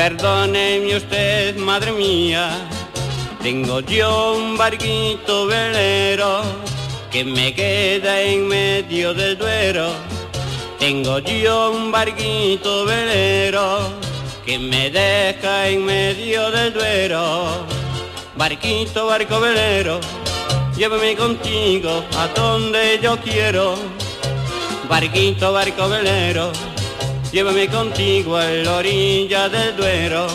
Perdóneme usted, madre mía, tengo yo un barquito velero que me queda en medio del duero. Tengo yo un barquito velero que me deja en medio del duero. Barquito, barco velero, llévame contigo a donde yo quiero. Barquito, barco velero, llévame contigo a la orilla del Duero.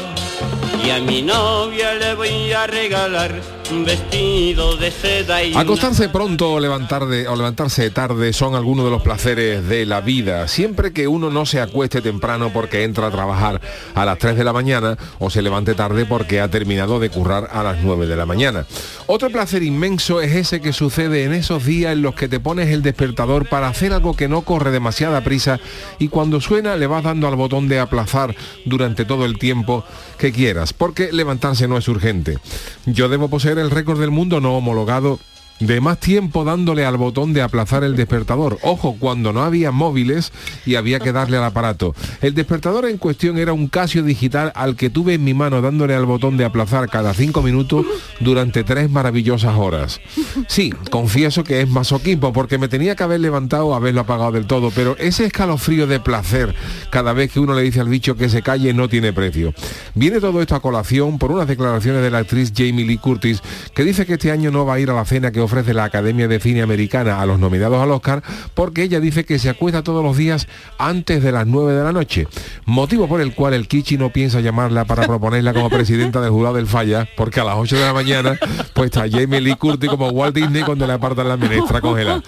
Y a mi novia le voy a regalar vestido de seda y... Acostarse pronto o, levantar de- o levantarse tarde son algunos de los placeres de la vida. Siempre que uno no se acueste temprano porque entra a trabajar a las 3 de la mañana o se levante tarde porque ha terminado de currar a las 9 de la mañana. Otro placer inmenso es ese que sucede en esos días en los que te pones el despertador para hacer algo que no corre demasiada prisa y cuando suena le vas dando al botón de aplazar durante todo el tiempo que quieras, porque levantarse no es urgente. Yo debo poseer el récord del mundo no homologado de más tiempo dándole al botón de aplazar el despertador. Ojo, cuando no había móviles y había que darle al aparato. El despertador en cuestión era un Casio digital al que tuve en mi mano dándole al botón de aplazar cada cinco minutos durante tres maravillosas horas. Sí, confieso que es masoquismo porque me tenía que haber levantado o haberlo apagado del todo, pero ese escalofrío de placer cada vez que uno le dice al bicho que se calle no tiene precio. Viene todo esto a colación por unas declaraciones de la actriz Jamie Lee Curtis que dice que este año no va a ir a la cena que ofrece la Academia de Cine Americana a los nominados al Oscar porque ella dice que se acuesta todos los días antes de las 9 de la noche. Motivo por el cual el Kichi no piensa llamarla para proponerla como presidenta del jurado del Falla porque a las 8 de la mañana pues está Jamie Lee Curtis como Walt Disney cuando le apartan la menestra congelada.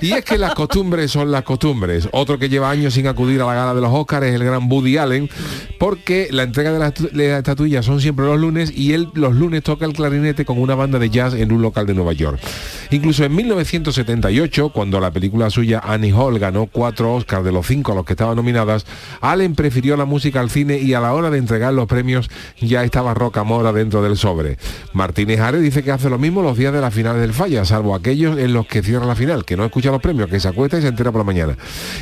Y es que las costumbres son las costumbres. Otro que lleva años sin acudir a la gala de los Oscars es el gran Woody Allen, porque la entrega de las estu- de las estatuillas son siempre los lunes y él los lunes toca el clarinete con una banda de jazz en un local de Nueva York. Incluso en 1978, cuando la película suya Annie Hall ganó cuatro Oscars de los cinco a los que estaban nominadas, Allen prefirió la música al cine y a la hora de entregar los premios ya estaba Roca Mora dentro del sobre. Martínez Ares dice que hace lo mismo los días de la final del Falla, salvo aquellos en los que cierra la final, que no escucha los premios, que se acuesta y se entera por la mañana.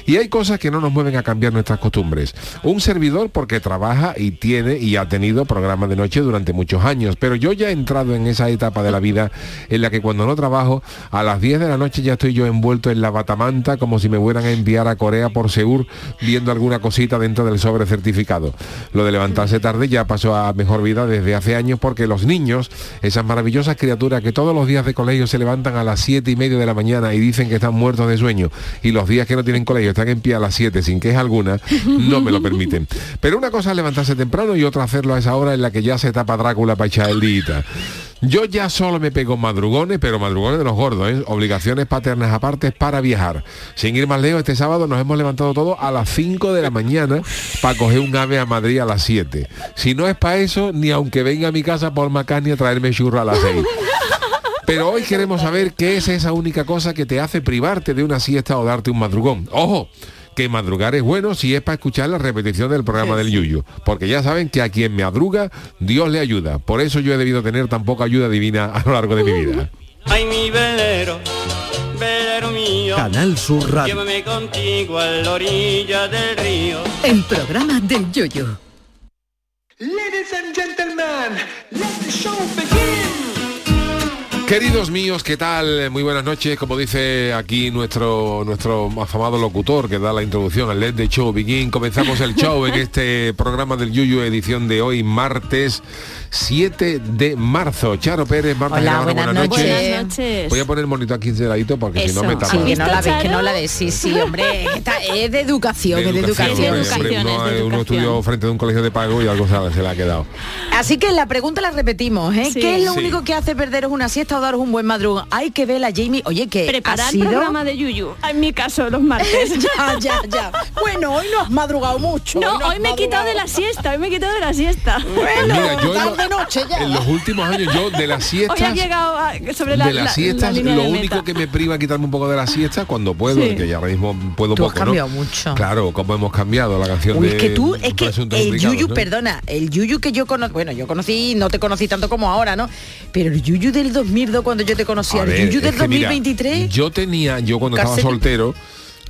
Y hay cosas que no nos mueven a cambiar nuestras costumbres. Un servidor porque trabaja y tiene y ha tenido programas de noche durante muchos años, pero yo ya he entrado en esa etapa de la vida en la que cuando no trabajo, a las 10 de la noche ya estoy yo envuelto en la batamanta como si me fueran a enviar a Corea por Seur viendo alguna cosita dentro del sobre certificado. Lo de levantarse tarde ya pasó a mejor vida desde hace años porque los niños, esas maravillosas criaturas que todos los días de colegio se levantan a las 7 y media de la mañana y dicen que están muertos de sueño y los días que no tienen colegio están en pie a las 7 sin queja alguna, no me lo permiten. Pero una cosa es levantarse temprano y otra hacerlo a esa hora en la que ya se tapa Drácula para echar el día. Yo ya solo me pego madrugones, pero madrugones de los gordos, ¿eh? obligaciones paternas aparte para viajar. Sin ir más lejos, este sábado nos hemos levantado todos a las 5 de la mañana para coger un ave a Madrid a las 7. Si no es para eso, ni aunque venga a mi casa por McCartney a traerme churro a las 6. Pero hoy queremos saber qué es esa única cosa que te hace privarte de una siesta o darte un madrugón. Ojo, que madrugar es bueno si es para escuchar la repetición del programa del Yuyu. Porque ya saben que a quien me madruga, Dios le ayuda. Por eso yo he debido tener tan poca ayuda divina a lo largo de mi vida. Ay, mi velero, velero mío. Canal Sur Radio. Llévame contigo a la orilla del río. El programa del Yoyo. Ladies and gentlemen, let the show begin. Queridos míos, ¿qué tal? Muy buenas noches. Como dice aquí nuestro nuestro afamado locutor que da la introducción al LED de Show Begin, comenzamos el show en este programa del Yuyu, edición de hoy, martes 7 de marzo. Charo Pérez, Marta Hola, Gerardo, buenas, noches. noches. Buenas noches. Voy a poner el monito aquí de ladito porque si no me tapa. sí, que no la ¿Está ves, que no la ves. Sí, sí, hombre, esta es de educación, De es de educación, educación. de hombre, educación, uno, es de uno educación. estudió frente de un colegio de pago y algo se, se le ha quedado. Así que la pregunta la repetimos, ¿eh? Sí. ¿Qué es lo Sí. único que hace perderos una siesta o daros un buen madrugón? Hay que ver a Jamie. Oye, que ha Preparar sido... programa de Yuyu. En mi caso, los martes. ya, ya, ya. Bueno, hoy no has madrugado mucho. No, hoy me he quitado de la siesta, hoy me he quitado de la siesta. Bueno, Mira, yo noche ya. en los últimos años yo de las Hoy siestas ha llegado a- sobre la, de las la- siestas, la línea lo de único meta. que me priva quitarme un poco de la siesta cuando puedo, Sí. que ya ahora mismo puedo Tú has cambiado mucho. Claro, como hemos cambiado la canción Uy, de es que tú, es que el Yuyu, ¿no? perdona, el Yuyu que yo conocí, bueno, yo conocí, no te conocí tanto como ahora, ¿no? Pero el Yuyu del 2002 cuando yo te conocía, A el ver, Yuyu del que mira, 2023, yo tenía, yo cuando estaba soltero,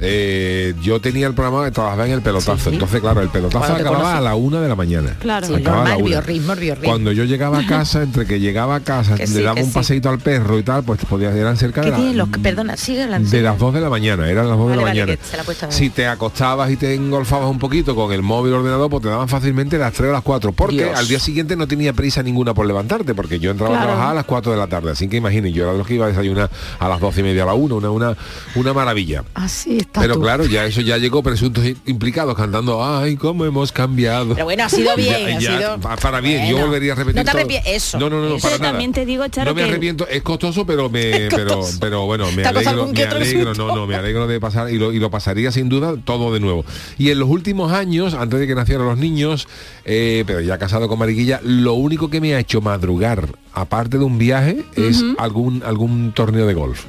eh, yo tenía el programa que trabajaba en el pelotazo. Sí. Entonces, claro, el pelotazo Cuando acababa conocí. a la una de la mañana. Claro. Sí, normal, biorritmo, el biorritmo. Cuando yo llegaba a casa, entre que llegaba a casa, Que le sí, daba un sí. paseíto al perro y tal, pues podía eran cerca de ¿Qué la- los que, perdona, sigue de las. 2 de la mañana, eran las 2 de la vale, mañana. la si te acostabas y te engolfabas un poquito con el móvil ordenador, pues te daban fácilmente las 3 o las 4. Porque Dios. al día siguiente no tenía prisa ninguna por levantarte, porque yo entraba a trabajar a las 4 de la tarde. Así que imagínate, yo era de los que iba a desayunar a las 12 y media a la 1, una, una, una maravilla. Así está Pero tú. claro, ya eso ya llegó presuntos implicados cantando, ay, cómo hemos cambiado. Pero bueno, ha sido bien, Ya- ha ya, sido- pa- Para bien, yo volvería a repetir No te todo. arrepientes- eso, No, no, no, no, para nada. también te digo, Charo, no me arrepiento, es costoso, pero me, pero, pero bueno, me alegro, me alegro, no, no, me alegro de pasar y lo, y lo pasaría sin duda todo de nuevo. Y en los últimos años, antes de que nacieran los niños, eh, pero ya casado con Mariquilla, lo único que me ha hecho madrugar, aparte de un viaje, es algún algún torneo de golf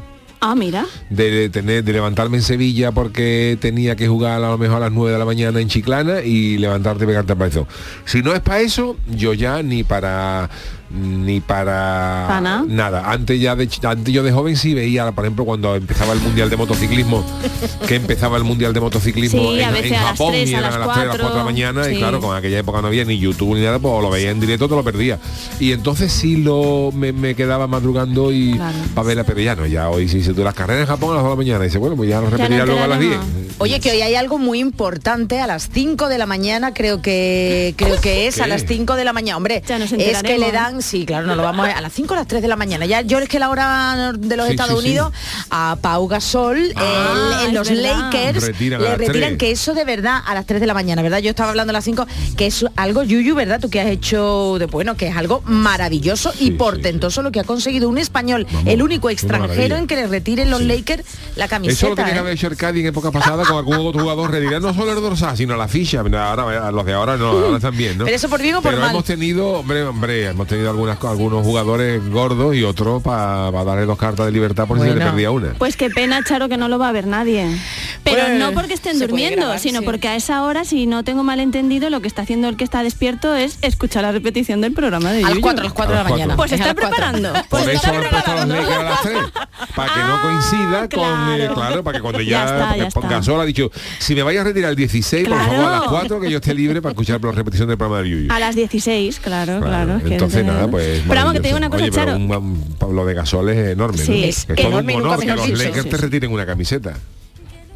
Ah, mira. de tener de levantarme en Sevilla porque tenía que jugar a lo mejor a las 9 de la mañana en Chiclana y levantarte y pegarte al paizón. Si no es para eso, yo ya ni para ni para ¿Pa nada? Antes ya de antes yo de joven sí veía, por ejemplo, cuando empezaba el mundial de motociclismo, que empezaba el mundial de motociclismo Sí, a en, veces en a las Japón tres, y a eran a las 3 a las 4 de la cuatro, mañana y sí. claro, con aquella época no había ni YouTube ni nada, pues lo veía en directo, te lo perdía. Y entonces sí lo me, me quedaba madrugando y Claro. para verla, pero ya no, ya hoy si se tú las carreras en Japón a las 2 de la mañana, y dice, bueno, pues ya lo no repetirá te luego a las 10. nada. Oye, que hoy hay algo muy importante a las 5 de la mañana, creo que creo que es a ¿Qué? las 5 de la mañana. Hombre, Ya nos es que le dan, sí, claro, no lo vamos a, a las 5 o las 3 de la mañana. Ya yo es que la hora de los Sí, Estados sí, sí. Unidos a Pau Gasol Ah, el- en es los verdad. Lakers Retiran a le retiran 3. que eso de verdad a las 3 de la mañana, ¿verdad? Yo estaba hablando a las 5 que es algo yuyu, ¿verdad? Tú que has hecho de bueno, que es algo maravilloso Sí, y sí, portentoso lo que ha conseguido un español, Vamos, el único extranjero en que le retiren los Sí. Lakers la camiseta. Eso es lo que tenía que ¿eh? haber hecho el Cádiz en época pasada con algún otro jugador retirar no solo el dorsal, sino la ficha. Ahora, los de ahora no, ahora también, ¿no? Pero eso por bien o por Pero mal. hemos tenido, hombre, hombre, hemos tenido algunas, algunos jugadores gordos y otros para darle dos cartas de libertad por si se le perdía una. Pues qué pena, Charo, que no lo va a ver nadie. Pero Pues, no porque estén durmiendo, grabar, sino sí. porque a esa hora, si no tengo mal entendido, lo que está haciendo el que está despierto es escuchar la repetición del programa de A las Yuyu. 4, a las 4 de la mañana. Pues está preparando. Pues Por eso está han puesto a los preparando. Lakers a las 3, para que no Ah, coincida con, eh, claro. claro, para que cuando Ya ya. Gasol ha dicho, si me vayas a retirar el 16, por favor, a las 4 que yo esté libre para escuchar la repetición del programa de Yuyu. A las 16, claro, claro. entonces es de- nada, pues. Pero vamos, que te digo una cosa, Oye, pero un, un Pablo de Gasol es enorme, Sí, ¿no? es todo un enorme nunca honor que los. Lakers Sí, te retiren una camiseta.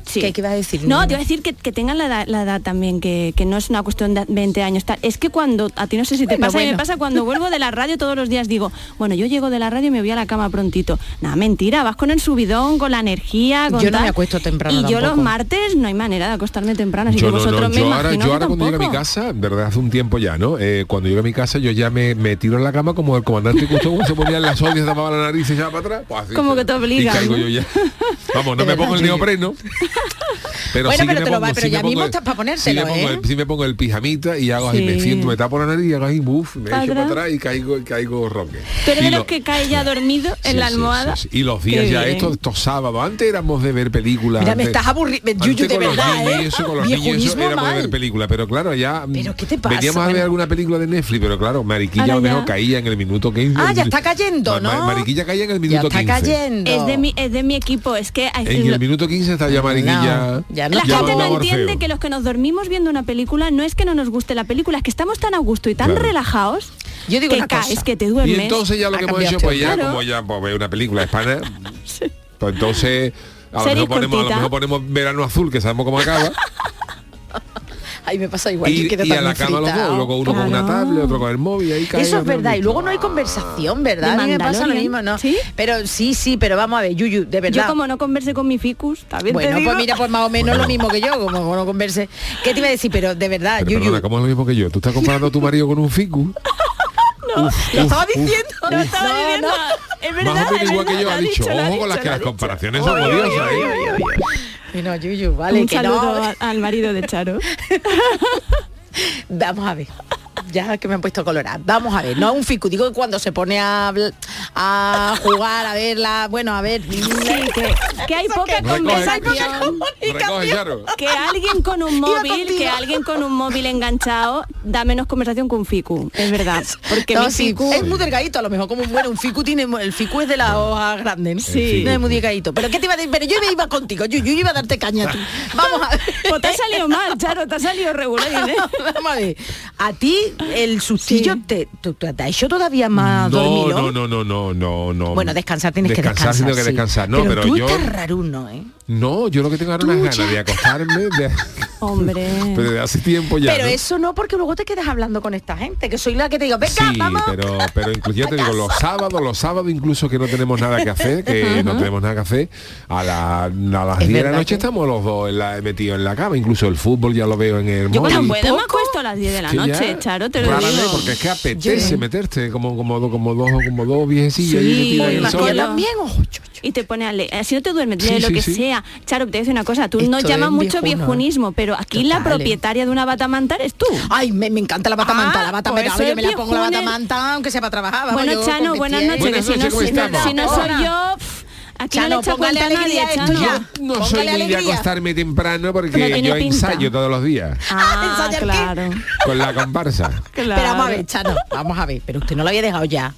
Sí. ¿Qué, qué iba a decir? No, te iba a decir que, que tengan la edad, la edad también, que, que no es una cuestión de 20 años. tal. Es que cuando, a ti no sé si te Bueno, pasa, y me bueno. pasa cuando vuelvo de la radio todos los días, digo, bueno, yo llego de la radio y me voy a la cama prontito. Nada, mentira, vas con el subidón, con la energía, con Yo no tal. me acuesto temprano Y yo los martes no hay manera de acostarme temprano, así Yo que no, no, vosotros me yo ahora, yo ahora cuando llego a mi casa, verdad, hace un tiempo ya, ¿no? Eh, cuando llego a mi casa yo ya me, me tiro en la cama como el comandante Cousteau se ponía en las ollas, tapaba la nariz y se echaba para atrás. Pues así, Como que te obligan, Y caigo ¿no? yo ya. Vamos, no me pongo el neopreno. Pero Bueno, sí pero me te lo pongo, va- pero sí ya mismo el- estás pa' sí ponértelo, me, pongo ¿eh? el, sí me pongo el pijamita y hago así, me Sí. siento, me tapo la nariz y hago ahí, buf, me echo para atrás. y caigo, caigo roque. Tú eres de lo- los que cae ya dormido Sí, en la sí, almohada. sí, sí. Y los días Qué ya estos, estos sábados, antes éramos de ver películas. Mira, me estás aburriendo. antes Yuyu, de verdad, ¿eh? eso, con los niños eso éramos de ver películas, pero claro, ya mm, ¿Pero qué te pasa? veníamos a ver alguna película de Netflix, pero claro, Mariquilla a lo mejor caía en el minuto 15. Ah, ya está cayendo, ¿no? Mariquilla caía en el minuto está 15. cayendo. Es de mi, es de mi equipo, es que En el minuto 15 está ya Mariquilla. No, ya no la Ya gente no entiende que los que nos dormimos viendo una película no es que no nos guste la película, es que estamos tan a gusto y tan Claro. relajados Yo digo te una caes, cosa. que te Y duermes. entonces ya lo que hemos hecho, pues ya Claro. como ya pues, ver una película hispana, pues entonces a lo, Serie mejor ponemos, a lo mejor ponemos verano azul, que sabemos cómo acaba, Ay, me pasa igual. y, yo quedo y a la cama los dos, luego uno con una Claro. tablet, otro con el móvil, ahí cae Eso es verdad, y luego no hay conversación, ¿verdad? ¿De A mí me pasa lo mismo, ¿no? ¿Sí? Pero sí, sí, pero vamos a ver, Yuyu, de verdad. Yo como no converse con mi ficus, también te Bueno, digo. pues mira, pues más o menos lo mismo que yo, como no converse. ¿Qué te iba a decir? Pero de verdad, Pero Yuyu, perdona, ¿cómo es lo mismo que yo? ¿Tú estás comparando a tu marido con un ficu? lo estaba diciendo. Lo estaba No, diciendo. no. Es verdad, Más o menos es igual que yo, ha dicho, ha ojo con las dicho, que las dicho. comparaciones son odiosas, Y no, Yuyu, vale, Un que saludo no. al marido de Charo. Vamos a ver. Ya que me han puesto colorada. Vamos a ver, no un ficu, digo que cuando se pone a, a jugar, a verla, bueno, a ver. Sí, que, que hay poca conversación. Que alguien con un móvil, que alguien con un móvil enganchado da menos conversación que un ficu. Es verdad. Porque No, mi sí, ficu... es muy delgadito, a lo mejor como un bueno, un ficu tiene el ficu es de la hoja grande, ¿no? Sí. No es muy delgadito. Pero qué te iba a decir, pero yo me iba contigo, yo, yo iba a darte caña a ti. Vamos a ver. Pues te ha salido mal, Charo, te ha salido regular. ¿eh? Vamos a ver. A ti el sustillo Sí. te, te, te ha hecho todavía más No, dormido. no, no, no, no, no, no. Bueno, descansar tienes que descansar. descansar. tengo que sí. descansar, no, pero, tú yo... estás raruno, ¿eh? No, yo lo que tengo ahora unas ganas de acostarme, de, Hombre. pero de hace tiempo ya. Pero ¿no? eso no, porque luego te quedas hablando con esta gente, que soy la que te digo, venga, Sí, vamos. pero, pero incluso ya te digo, los sábados, los sábados incluso que no tenemos nada que hacer, que no tenemos nada que hacer, a, la- a las Es 10 de la noche que- estamos los dos en la- metidos en la cama, incluso el fútbol ya lo veo en el Yo cuando móvil. puedo me acuesto a las 10 de la Que ya, noche, Charo, te lo digo. porque es que apetece meterte como, como, como dos como dos viejecillos Sí, el sol. que yo yo- también, cho. Y te pone a leer. Si no te duermes, Sí, de lo sí, que sí. sea. Charo, te voy a decir una cosa, tú Esto nos llamas mucho ¿eh? viejunismo, pero aquí la Total, ¿eh? propietaria de una batamanta eres tú. Ay, me, me encanta la batamanta, Ah, la bata pues yo me la pongo la batamanta, aunque sea para trabajar. vamos, bueno, yo Chano, buenas noches, Buenas si no, noches, ¿cómo si no- estamos? si no soy yo, pff, aquí Chano, no le póngale nadie, Chano. ya. No soy ni de acostarme temprano porque No yo pinta. ensayo todos los días Ah, claro. con la comparsa. claro. Pero vamos a ver, Chano, vamos a ver, pero usted no lo había dejado ya.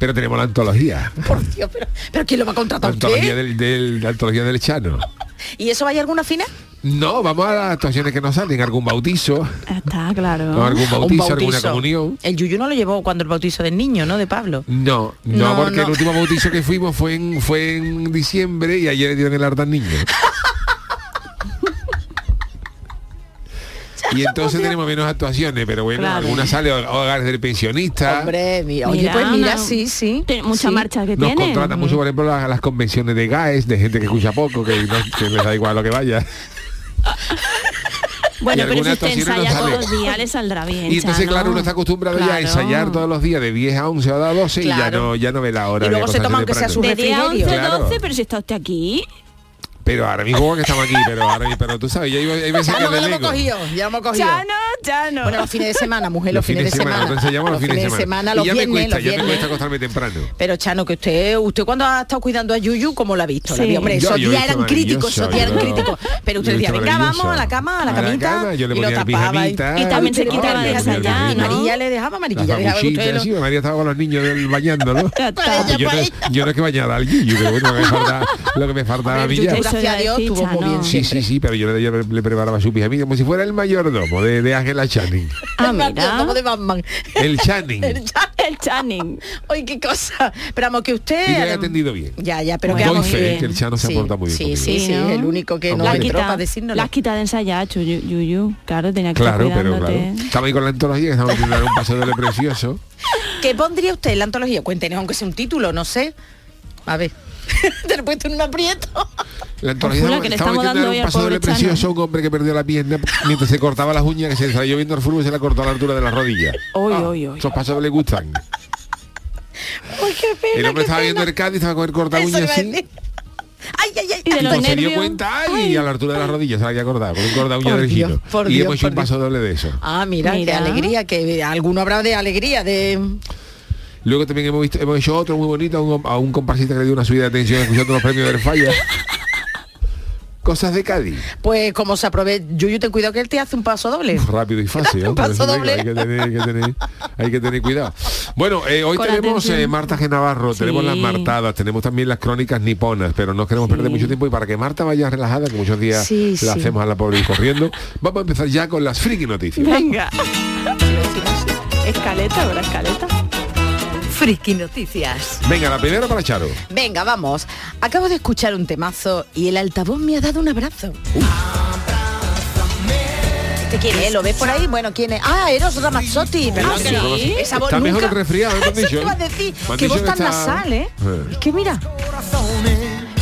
Pero tenemos la antología. Por Dios, pero, pero ¿quién lo va a La contratar a antología del, del- la antología del Chano. ¿Y eso vaya alguna fina? No, vamos a las actuaciones que nos salen, algún bautizo, Está claro. algún bautizo, alguna comunión. El Yuyu no lo llevó cuando el bautizo del niño, ¿no? De Pablo. No, no, No, porque no. el último bautizo que fuimos fue en, fue en diciembre y ayer le dieron el arte al niño. Y entonces tenemos menos actuaciones, pero bueno, Claro. algunas sale hogares del pensionista. Hombre, mi- oye, Mira, pues mira, una- sí, sí. Tiene mucha sí. marcha que Nos tiene. contratan mucho, por ejemplo, las, las convenciones de GAES, de gente que escucha poco, que, no, que les da igual lo que vaya. Bueno, pero si alguna usted no ensaya todos los días, le saldrá bien. Y entonces, claro, uno está acostumbrado ya a ensayar todos los días de 10 a 11 o a 12 y ya no, ya no ve la hora Y luego de se toma aunque sea su De 10 a 11, refrigerio. Claro. 12, pero si está usted aquí. Pero ahora mismo que estamos aquí, pero ahora mismo, pero tú sabes, yo hay hay veces Ya que no lo hemos cogido, ya lo hemos cogido. Chano, Chano. Bueno, los fines de semana, mujer, los, fines de semana. Entonces llamo los fines de semana. los y ya me viernes, cuesta, los ya me viernes. cuesta acostarme temprano. Pero Chano, que usted, usted cuando ha estado cuidando a Yuyu, ¿cómo lo ha visto? La Sí. vi- Hombre, Yo- esos yo días eran críticos, esos días eran yo- críticos. Pero usted yo decía, venga, vamos a la cama, a la A la camita. yo y lo tapaba. pijamita. Y también se quitaba de dejaba- ensayar, Y ¿no? María le dejaba, le dejaba sí, María estaba con los niños del bañándolo. Ya está. Pues yo, no, yo no es que bañara al guillo, pero bueno, lo que me falta, lo que me faltaba a mí ya. Gracias a a Dios, estuvo muy bien Sí, sí, sí, pero yo le, yo preparaba su pijamita como si fuera el mayordomo de, de Ángela Channing. Ah, Me acuerdo mira. como de Batman. El Channing. El El Channing. Ay, qué cosa. Pero vamos, que usted... Y le he atendido bien. Ya, ya, pero que Doy fe el Chano se Sí, aporta muy bien Sí, conmigo. sí, sí, ¿no? el único que no entró quita- para decírnoslo. La has quitado de ensayar, Chu- Yu- Yuyu. Claro, tenía que Claro, estar pero claro. Estamos ahí con la antología, que estamos haciendo un paso doble precioso. ¿Qué pondría usted en la antología? Cuéntenos, aunque sea un título, no sé. A ver. Te lo he puesto en un aprieto. La Jula, que le estamos dando un paso Chano. precioso a un hombre que perdió la pierna mientras se cortaba las uñas, que se salió viendo el fútbol y se la cortó a la altura de la rodilla. Uy, Ah, uy, uy. Esos pasos le gustan. Qué pena. El hombre qué estaba viendo el Cádiz, estaba con el corta uñas así. Ay, ay, ay. Y de los se dio cuenta ay, y a la altura de la rodilla se la había cortado con un corta uña del Dios, y Dios, hemos hecho un Dios. paso doble de eso. Ah, mira, qué Mira. alegría, que alguno habrá de alegría, de... Luego también hemos visto, hemos hecho otro muy bonito a un, a un comparsista que le dio una subida de atención escuchando los premios del falla. Cosas de Cádiz. Pues como se aprovecha, Yuyu, ten cuidado que él te hace un paso doble. Rápido y fácil. ¿no? Un paso doble. Hay que, tener, hay, que tener, hay que tener cuidado. Bueno, eh, hoy Con tenemos eh, Marta G. Navarro, Sí. tenemos las martadas, tenemos también las crónicas niponas, pero no queremos perder mucho tiempo y para que Marta vaya relajada, que muchos días Sí, la hacemos a la pobre ir corriendo, vamos a empezar ya con las friki noticias. Venga. Escaleta, ¿verdad? Escaleta. Friki Noticias. Venga, la primera para Charo. Venga, vamos. Acabo de escuchar un temazo y el altavoz me ha dado un abrazo. ¿Este quién es? ¿Lo ves por ahí? Bueno, ¿quién es? Ah, Eros Ramazzotti. Ah. ¿sí? Esa voz Está mejor el resfriado, Eso iba a ¿eh? decir. Que que tan nasal, ¿eh? Eh. Es que mira.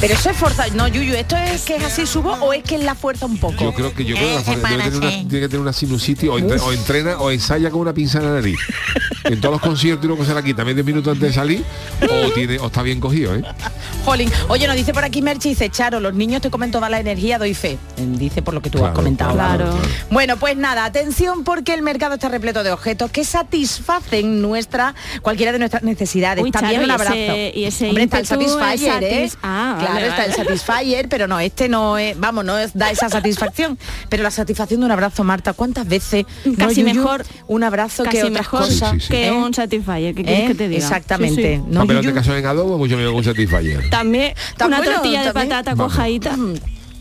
Pero eso es fuerza. No, Yuyu, ¿esto es que es así su voz o es que es la fuerza un poco? Yo creo que yo creo que la fuerza- debe tener una, tiene que tener una sinusitis o, entre- o entrena o ensaya con una pinza en la nariz. En todos los conciertos y luego se la quita medio minuto antes de salir o tiene o está bien cogido, ¿eh? Jolín. Oye, nos dice por aquí Merchi, dice, Charo, los niños te comen toda la energía, doy fe. Él Dice por lo que tú has comentado. claro. Bueno, pues nada, atención porque el mercado está repleto de objetos que satisfacen nuestra, cualquiera de nuestras necesidades. Uy, También Charo, un y abrazo. ese- y ese Hombre, está el Satisfyer, ¿eh? Ah, claro, vale, está el. Satisfyer, pero no, este no es, vamos, no es- da esa satisfacción. Pero la satisfacción de un abrazo, Marta, ¿cuántas veces? no, Casi Yuyu, mejor- un abrazo Casi que otras mejor cosas. Sí, sí, sí. que ¿eh? un Satisfyer. ¿Qué quieres ¿Eh? que te diga? Exactamente. Sí, sí. No, Papelón Yuyu. de caso en adobo, mucho mejor que un satisfyer. También una bueno, tortilla de también. patata cojadita.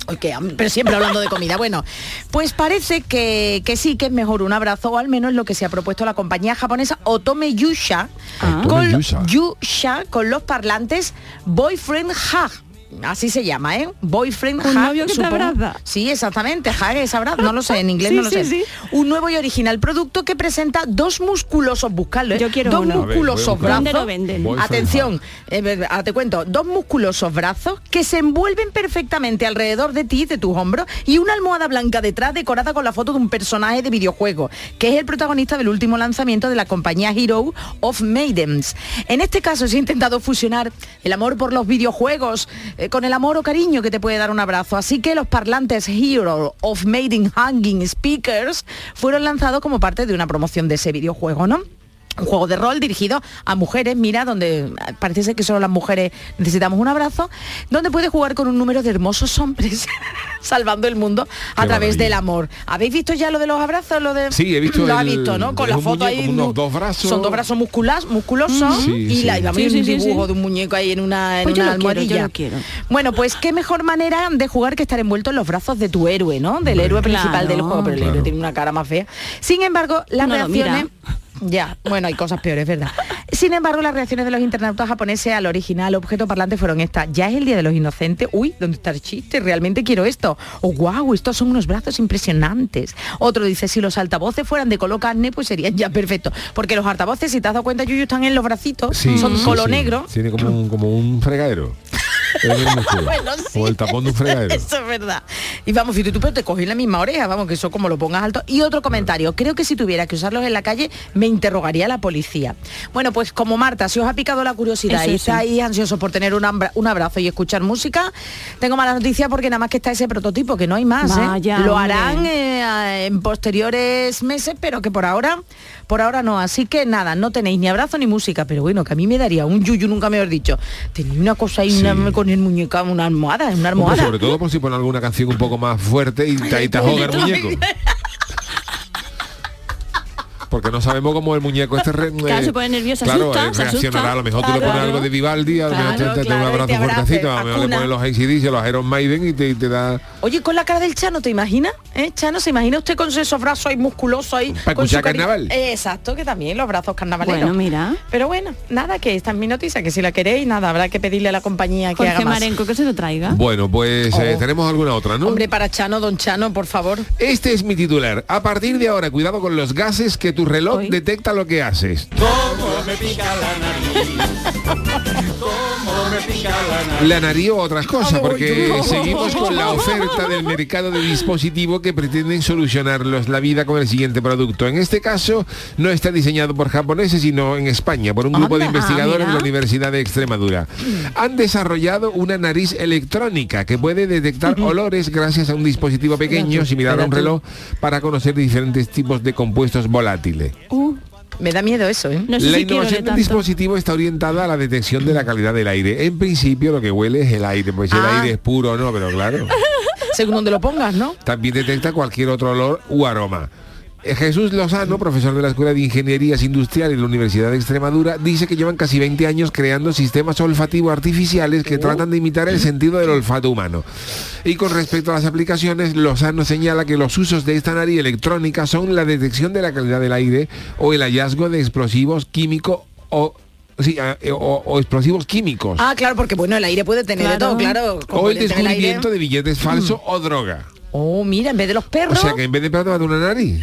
Ok, pero siempre hablando de comida. Bueno, pues parece que, que sí que es mejor un abrazo, o al menos lo que se ha propuesto la compañía japonesa Otome Yusha, Ah. con, Yusha. Yusha, con los parlantes Boyfriend Hug. Así se llama, ¿eh? Boyfriend Un Hug, novio que te supongo. abraza. Sí, exactamente, Hug es abrazo. No lo sé, en inglés Sí, no lo sí, sé. sí. Un nuevo y original producto que presenta dos musculosos, buscarlo, ¿eh? Yo quiero dos uno. Ver, musculosos buscarlo. brazos. ¿Dónde lo venden? Atención, eh, te cuento, dos musculosos brazos que se envuelven perfectamente alrededor de ti, de tus hombros, y una almohada blanca detrás decorada con la foto de un personaje de videojuego, que es el protagonista del último lanzamiento de la compañía Hero of Maidens. En este caso se ha intentado fusionar el amor por los videojuegos eh, con el amor o cariño que te puede dar un abrazo. Así que los parlantes Hero of Maiden Hanging Speakers fueron lanzados como parte de una promoción de ese videojuego, ¿no? Un juego de rol dirigido a mujeres, mira, donde parece ser que solo las mujeres necesitamos un abrazo, donde puedes jugar con un número de hermosos hombres, salvando el mundo a Qué través maravilla. del amor. ¿Habéis visto ya lo de los abrazos? Lo de... Sí, he visto Lo ha el- visto, ¿no? Con la foto muñeco ahí. unos dos brazos. Son dos brazos musculas, musculosos Sí, y, sí. la, y vamos, Sí, sí, un dibujo sí. de un muñeco ahí en una, en Pues yo una quiero, yo almohadilla. quiero. Bueno, pues qué mejor manera de jugar que estar envuelto en los brazos de tu héroe, ¿no? Del héroe principal Claro. del juego, pero el héroe tiene una cara más fea. Sin embargo, las No reacciones... mira. Ya, bueno, hay cosas peores, ¿verdad? Sin embargo, las reacciones de los internautas japoneses al original objeto parlante fueron estas. Ya es el Día de los Inocentes. Uy, ¿dónde está el chiste? Realmente quiero esto. Oh, wow, estos son unos brazos impresionantes. Otro dice, si los altavoces fueran de color carne, pues serían ya perfectos. Porque los altavoces, si te has dado cuenta, Yuyu, están en los bracitos. Sí, son sí, color sí. negro. Tiene como un, como un fregadero. Bueno, sí. O el tapón de un fregadero. Eso es verdad. Y vamos, si tú pero te cogí en la misma oreja, vamos, que eso como lo pongas alto. Y otro comentario, creo que si tuviera que usarlos en la calle, me interrogaría la policía. Bueno, pues como Marta, si os ha picado la curiosidad Eso, y estáis ansiosos por tener un, ambra- un abrazo y escuchar música, tengo mala noticia porque nada más que está ese prototipo, que no hay más. ¿eh? Lo harán eh, en posteriores meses, pero que por ahora, por ahora no. Así que nada, no tenéis ni abrazo ni música, pero bueno, que a mí me daría un yuyu, nunca me he dicho. Tenéis una cosa ahí Sí. una- con el muñeca, una almohada, una Hombre, almohada. sobre todo por si pone alguna canción un poco más fuerte y y te ahoga el muñeco. Porque no sabemos cómo el muñeco este re- Claro, eh, se pone nervioso, claro, asusta, eh, se reaccionará. asusta. A lo mejor tú le Claro. pones algo de Vivaldi, a lo mejor te- Claro, te, te da claro, un y abrazo te abrace, fuertecito, a lo mejor le pones los ACDC, los Iron Maiden y te, y te da... Oye, con la cara del Chano, ¿te imaginas? ¿Eh, Chano, ¿se imagina usted con esos brazos ahí musculosos ahí? Para con escuchar carnaval. Eh, exacto, que también los brazos carnavaleros. Bueno, mira. Pero bueno, nada, que esta es mi noticia, que si la queréis, nada, habrá que pedirle a la compañía que haga más. Marenco, que se lo traiga. Bueno, pues eh, Oh. tenemos alguna otra, ¿no? Hombre, para Chano, don Chano, por favor. Este es mi titular. A partir de ahora, cuidado con los gases que tu reloj Hoy. detecta lo que haces. La nariz o otras cosas, Ay, porque no. seguimos con la oferta del mercado de dispositivos que pretenden solucionarlos la vida con el siguiente producto. En este caso, no está diseñado por japoneses, sino en España, por un grupo de Anda, investigadores de la. Universidad de Extremadura. Han desarrollado una nariz electrónica que puede detectar olores gracias a un dispositivo pequeño, similar a un reloj, para conocer diferentes tipos de compuestos volátiles. Uh, Me da miedo eso, ¿eh? no sé La si innovación del dispositivo está orientada a la detección de la calidad del aire. En principio lo que huele es el aire, pues si el Ah. aire es puro o no, pero claro. Según donde lo pongas, ¿no? También detecta cualquier otro olor u aroma. Eh, Jesús Lozano, profesor de la Escuela de Ingenierías Industriales de la Universidad de Extremadura, dice que llevan casi 20 años creando sistemas olfativos artificiales que tratan de imitar el sentido del olfato humano. Y con respecto a las aplicaciones, Lozano señala que los usos de esta nariz electrónica son la detección de la calidad del aire o el hallazgo de explosivos químicos o sí, eh, o, o explosivos químicos. Ah, claro, porque bueno, el aire puede tener de todo, claro. o el descubrimiento de billetes falsos o droga. Oh, mira, en vez de los O perros. sea que en vez de va de una nariz.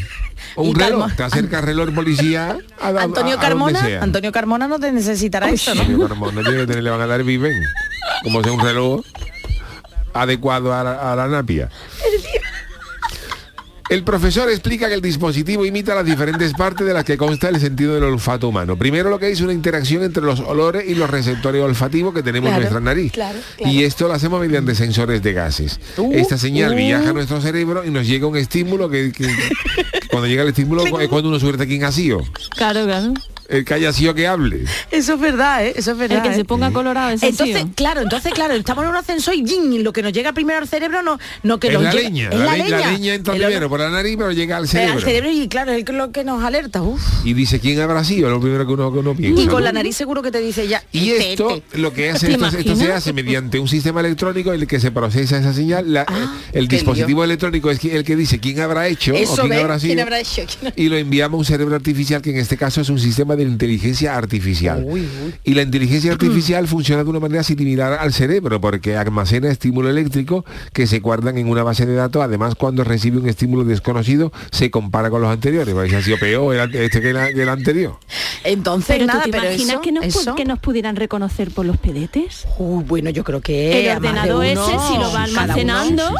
O un reloj. Te acerca el reloj policía a, a- a- Antonio Carmona. Antonio Carmona no te necesitará eso, ¿no? Antonio Carmona tiene que le van a dar viven. Como sea un reloj adecuado a la, a la napia. El profesor explica que el dispositivo imita las diferentes partes de las que consta el sentido del olfato humano. Primero lo que es una interacción entre los olores y los receptores olfativos que tenemos en nuestra nariz. claro, claro. Y esto lo hacemos mediante sensores de gases. Uh, Esta señal uh. viaja a nuestro cerebro y nos llega un estímulo que, que- cuando llega el estímulo es cuando uno suelta aquí en asío. Claro, claro. El que haya sido que hable. Eso es verdad, ¿eh? Eso es verdad. El que ¿eh? se ponga colorado ese Entonces, claro, entonces, claro, estamos en un ascensor y lo que nos llega primero al cerebro no, no que es nos la llega- leña. es la, la, le- la leña. leña entra El primero por la nariz, pero llega al eh, cerebro. al cerebro y claro, es lo que nos alerta. Uf. Y dice, ¿quién habrá sido? Lo primero que uno, que uno piensa. Y con ¿no? la nariz seguro que te dice ya. Y este, esto, este. lo que hace ¿Te esto, esto se hace mediante un sistema electrónico en el que se procesa esa señal. La- Ah, el qué dispositivo electrónico es el que dice quién habrá hecho o quién ve, habrá sido. ¿quién habrá hecho? ¿Quién ha- Y lo enviamos a un cerebro artificial que en este caso es un sistema de inteligencia artificial. Uy, uy. Y la inteligencia artificial funciona de una manera similar al cerebro porque almacena estímulo eléctrico que se guardan en una base de datos. Además, cuando recibe un estímulo desconocido, se compara con los anteriores. Porque si ha sido peor el este que, la- que el anterior. Entonces, Pero nada, ¿tú te pero imaginas eso, que, nos, eso- que nos pudieran reconocer por los pedetes? Uy, bueno, yo creo que El ordenador ese, si lo va almacenando.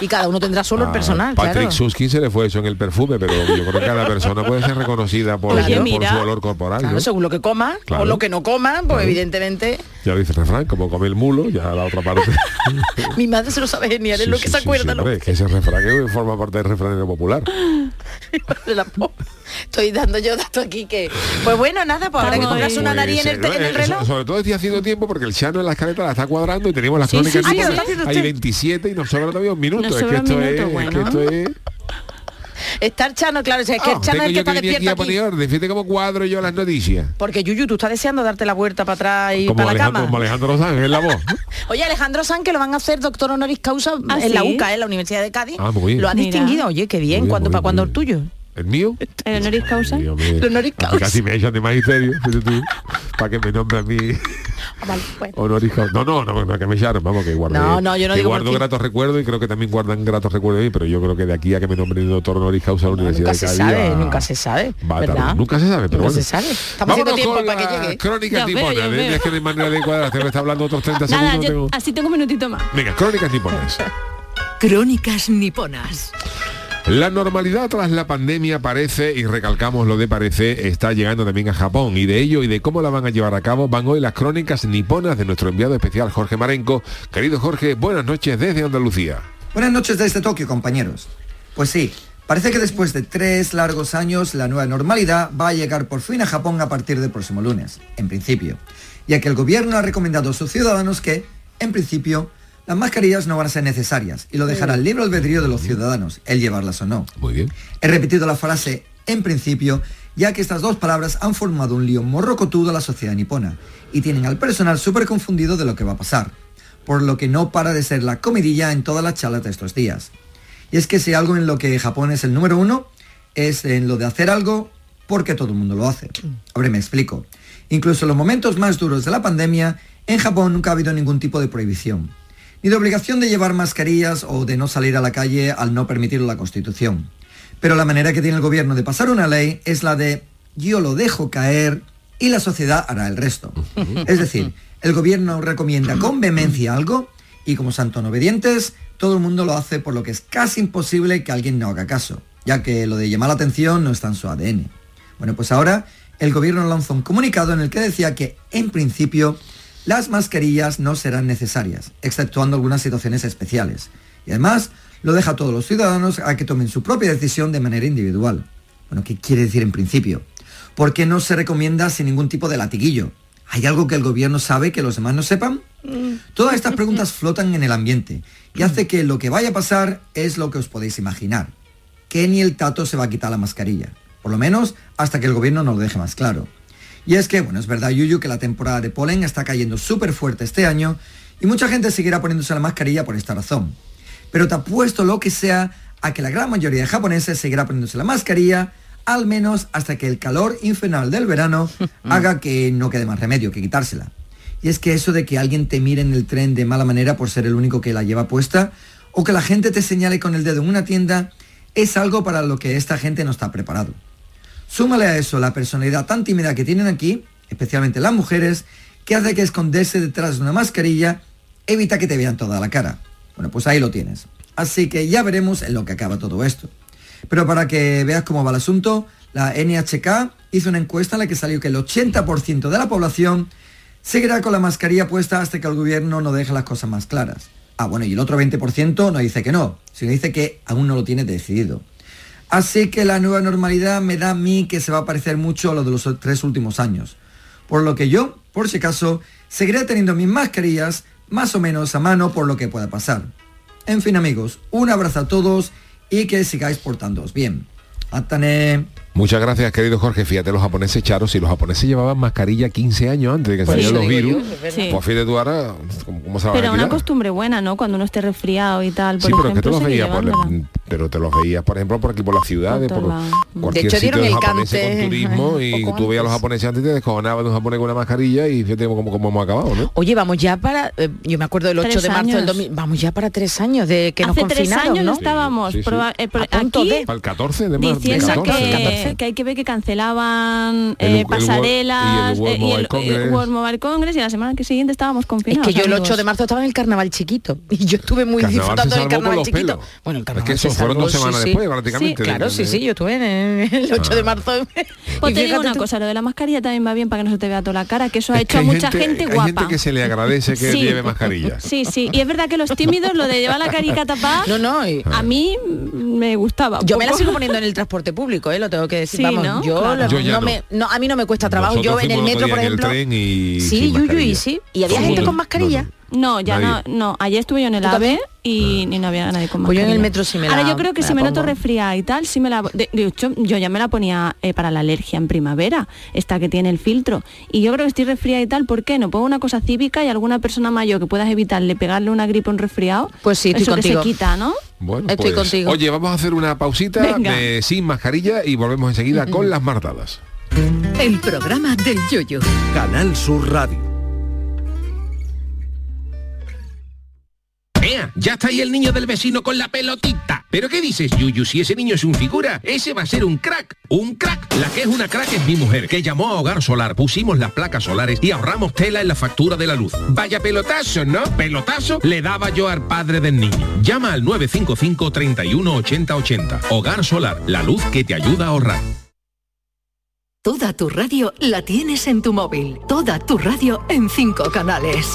Y cada uno tendrá solo el a personal, Patrick claro. Suskin se le fue eso en el perfume, pero yo creo que cada persona puede ser reconocida por, Oye, por mira. su olor corporal. Claro, ¿no? según lo que coma Claro. o lo que no coma, pues evidentemente Ya lo dice el refrán, como come el mulo, ya la otra parte. mi madre se lo sabe genial, es Sí, lo sí, que se acuerda. sí, que ese refrán que forma parte del refranero popular. Estoy dando yo datos aquí que. Pues bueno, nada, pues habrá que ahí. una nariz en el, en el reloj. so- sobre todo estoy haciendo tiempo porque el Chano en la escaleta la está cuadrando y tenemos las crónicas ¿lo Hay usted? 27 y nos sobra todavía un minuto. Es que esto es, Estar Chano, claro, o sea, es que Ah, el Chano tengo es el que está aquí despierto a poner aquí. orden. Fíjate cómo cuadro yo las noticias. Porque Yuyu, tú estás deseando darte la vuelta para atrás y Como para la Alejandro, cama. como Alejandro Lozán, es la voz. Oye, Alejandro San, que lo van a hacer doctor honoris causa ¿Ah, en la? UCA, en la Universidad de Cádiz. Ah, muy bien. Lo ha distinguido. Oye, qué bien. ¿Cuándo, ¿Para cuándo el tuyo? ¿El mío? El honoris causa. Hombre. El honoris A mí causa. Casi me echan de magisterio, para que me nombre a mí Ah, vale, bueno. honoris causa. No, no, no, no, que me echaron, vamos, que guardo. No, no, yo no que digo guardo gratos recuerdos y creo que también guardan gratos recuerdos de mí, pero yo creo que de aquí a que me nombren doctor honoris causa a la No, Universidad nunca de se Cádiz. sabe, va- nunca se sabe, va ¿verdad? tardar. Nunca se sabe, pero Nunca bueno. se sabe. Estamos haciendo tiempo con para que llegue. Crónicas niponas. ¿eh? Es que no hay manera de cuadrar, tengo que estar hablando otros 30 Nada, segundos. yo- tengo- así tengo un minutito más. Venga, crónicas niponas. Crónicas niponas. La normalidad tras la pandemia parece, y recalcamos lo de parece, está llegando también a Japón. Y de ello y de cómo la van a llevar a cabo van hoy las crónicas niponas de nuestro enviado especial Jorge Marenco. Querido Jorge, buenas noches desde Andalucía. Buenas noches desde Tokio, compañeros. Pues sí, parece que después de tres largos años, la nueva normalidad va a llegar por fin a Japón a partir del próximo lunes, en principio, ya que el gobierno ha recomendado a sus ciudadanos que, en principio, las mascarillas no van a ser necesarias y lo dejará al libre albedrío de los ciudadanos, el llevarlas o no. Muy bien. He repetido la frase en principio, ya que estas dos palabras han formado un lío morrocotudo a la sociedad nipona y tienen al personal súper confundido de lo que va a pasar, por lo que no para de ser la comidilla en todas las charlas de estos días. Y es que si algo en lo que Japón es el número uno, es en lo de hacer algo porque todo el mundo lo hace. Ahora me explico. Incluso en los momentos más duros de la pandemia, en Japón nunca ha habido ningún tipo de prohibición ni de obligación de llevar mascarillas o de no salir a la calle al no permitirlo la Constitución. Pero la manera que tiene el gobierno de pasar una ley es la de yo lo dejo caer y la sociedad hará el resto. Es decir, el gobierno recomienda con vehemencia algo y como santos obedientes, todo el mundo lo hace por lo que es casi imposible que alguien no haga caso, ya que lo de llamar la atención no está en su ADN. Bueno, pues ahora el gobierno lanzó un comunicado en el que decía que, en principio, las mascarillas no serán necesarias, exceptuando algunas situaciones especiales. Y además, lo deja a todos los ciudadanos a que tomen su propia decisión de manera individual. Bueno, ¿qué quiere decir en principio? ¿Por qué no se recomienda sin ningún tipo de latiguillo? ¿Hay algo que el gobierno sabe que los demás no sepan? Todas estas preguntas flotan en el ambiente y hace que lo que vaya a pasar es lo que os podéis imaginar. que ni el tato se va a quitar la mascarilla. Por lo menos hasta que el gobierno nos lo deje más claro. Y es que, bueno, es verdad, Yuyu, que la temporada de polen está cayendo súper fuerte este año y mucha gente seguirá poniéndose la mascarilla por esta razón. Pero te apuesto lo que sea a que la gran mayoría de japoneses seguirá poniéndose la mascarilla, al menos hasta que el calor infernal del verano haga que no quede más remedio que quitársela. Y es que eso de que alguien te mire en el tren de mala manera por ser el único que la lleva puesta, o que la gente te señale con el dedo en una tienda, es algo para lo que esta gente no está preparado. Súmale a eso la personalidad tan tímida que tienen aquí, especialmente las mujeres, que hace que esconderse detrás de una mascarilla evita que te vean toda la cara. Bueno, pues ahí lo tienes. Así que ya veremos en lo que acaba todo esto. Pero para que veas cómo va el asunto, la NHK hizo una encuesta en la que salió que el 80% de la población seguirá con la mascarilla puesta hasta que el gobierno no deje las cosas más claras. Ah, bueno, y el otro 20% no dice que no, sino dice que aún no lo tiene decidido. Así que la nueva normalidad me da a mí que se va a parecer mucho a lo de los tres últimos años. Por lo que yo, por si acaso, seguiré teniendo mis mascarillas más o menos a mano por lo que pueda pasar. En fin amigos, un abrazo a todos y que sigáis portándoos bien. Atane. Muchas gracias, querido Jorge. Fíjate, los japoneses charos, si los japoneses llevaban mascarilla 15 años antes de que Pues salieran los virus, yo. Sí. pues fíjate tú ahora cómo, cómo se la van a Pero una costumbre buena, ¿no? Cuando uno esté resfriado y tal, por Sí, pero es que tú ejemplo, los veías, por. Pero te los veías, por ejemplo, por aquí por las ciudades, Por cualquier De hecho, sitio dieron de el japoneses cante, con turismo y tú veías a los japoneses antes y te descojonabas de un japonés con una mascarilla y fíjate cómo, cómo hemos acabado, ¿no? Oye, vamos ya para, eh, yo me acuerdo del 8 Tres de marzo del años. 2000, vamos ya para tres años de que nos Hace tres confinaron, años ¿no? estábamos Sí, sí, eh, aquí de- Para el 14 de marzo. diciendo Exacto, que, el 14. que hay que ver que cancelaban El- eh, el pasarelas y el World eh, Mobile Congress. el World Mobile Congress y la semana que siguiente estábamos Es confinados. que yo el 8 amigos. de marzo estaba en el carnaval chiquito y yo estuve muy disfrutando del carnaval chiquito. Bueno, el Es carnaval fueron dos semanas sí, después sí. prácticamente. Claro, sí, de- sí, yo estuve en el 8 de marzo. Pues Y te digo una tú- cosa, lo de la mascarilla también va bien para que no se te vea toda la cara, que eso ha Es hecho a mucha gente, guapa. gente que se le agradece que Sí. lleve mascarilla. Sí, sí, y es verdad que los tímidos, lo de llevar la carica tapada, No, no, y- a mí me gustaba. Yo me la sigo poniendo en el transporte público, ¿eh? lo tengo que decir. Sí, Vamos, ¿no? yo, Claro. no no. me, no, a mí no me cuesta trabajo. Nosotros yo en el metro, por ejemplo. y sí, Yuyu, y sí. Y había gente con mascarilla. No. Ya Nadie. no, no. Ayer estuve yo en el. AVE y ni no había nadie con Pues yo en el mascarilla. metro sí me Ahora la- yo creo que me si me noto resfriada y tal, sí me la de, de hecho yo ya me la ponía eh, para la alergia en primavera, esta que tiene el filtro. Y yo creo que estoy resfriada y tal, ¿por qué? No pongo una cosa cívica y alguna persona mayor que puedas evitarle pegarle una gripe a un resfriado. Pues sí, estoy eso contigo. que se quita, ¿no? Bueno, Estoy pues, contigo. Oye, vamos a hacer una pausita de sin mascarilla y volvemos enseguida con las martadas. El programa del yoyo. Canal Sur Radio. ¡Ea! Ya está ahí el niño del vecino con la pelotita. ¿Pero qué dices, Yuyu? Si ese niño es un figura, ese va a ser un crack. ¡Un crack! La que es una crack es mi mujer, que llamó a Hogar Solar. Pusimos las placas solares y ahorramos tela en la factura de la luz. Vaya pelotazo, ¿no? Pelotazo le daba yo al padre del niño. Llama al 955 31 80 80. Hogar Solar, la luz que te ayuda a ahorrar. Toda tu radio la tienes en tu móvil. Toda tu radio en cinco canales.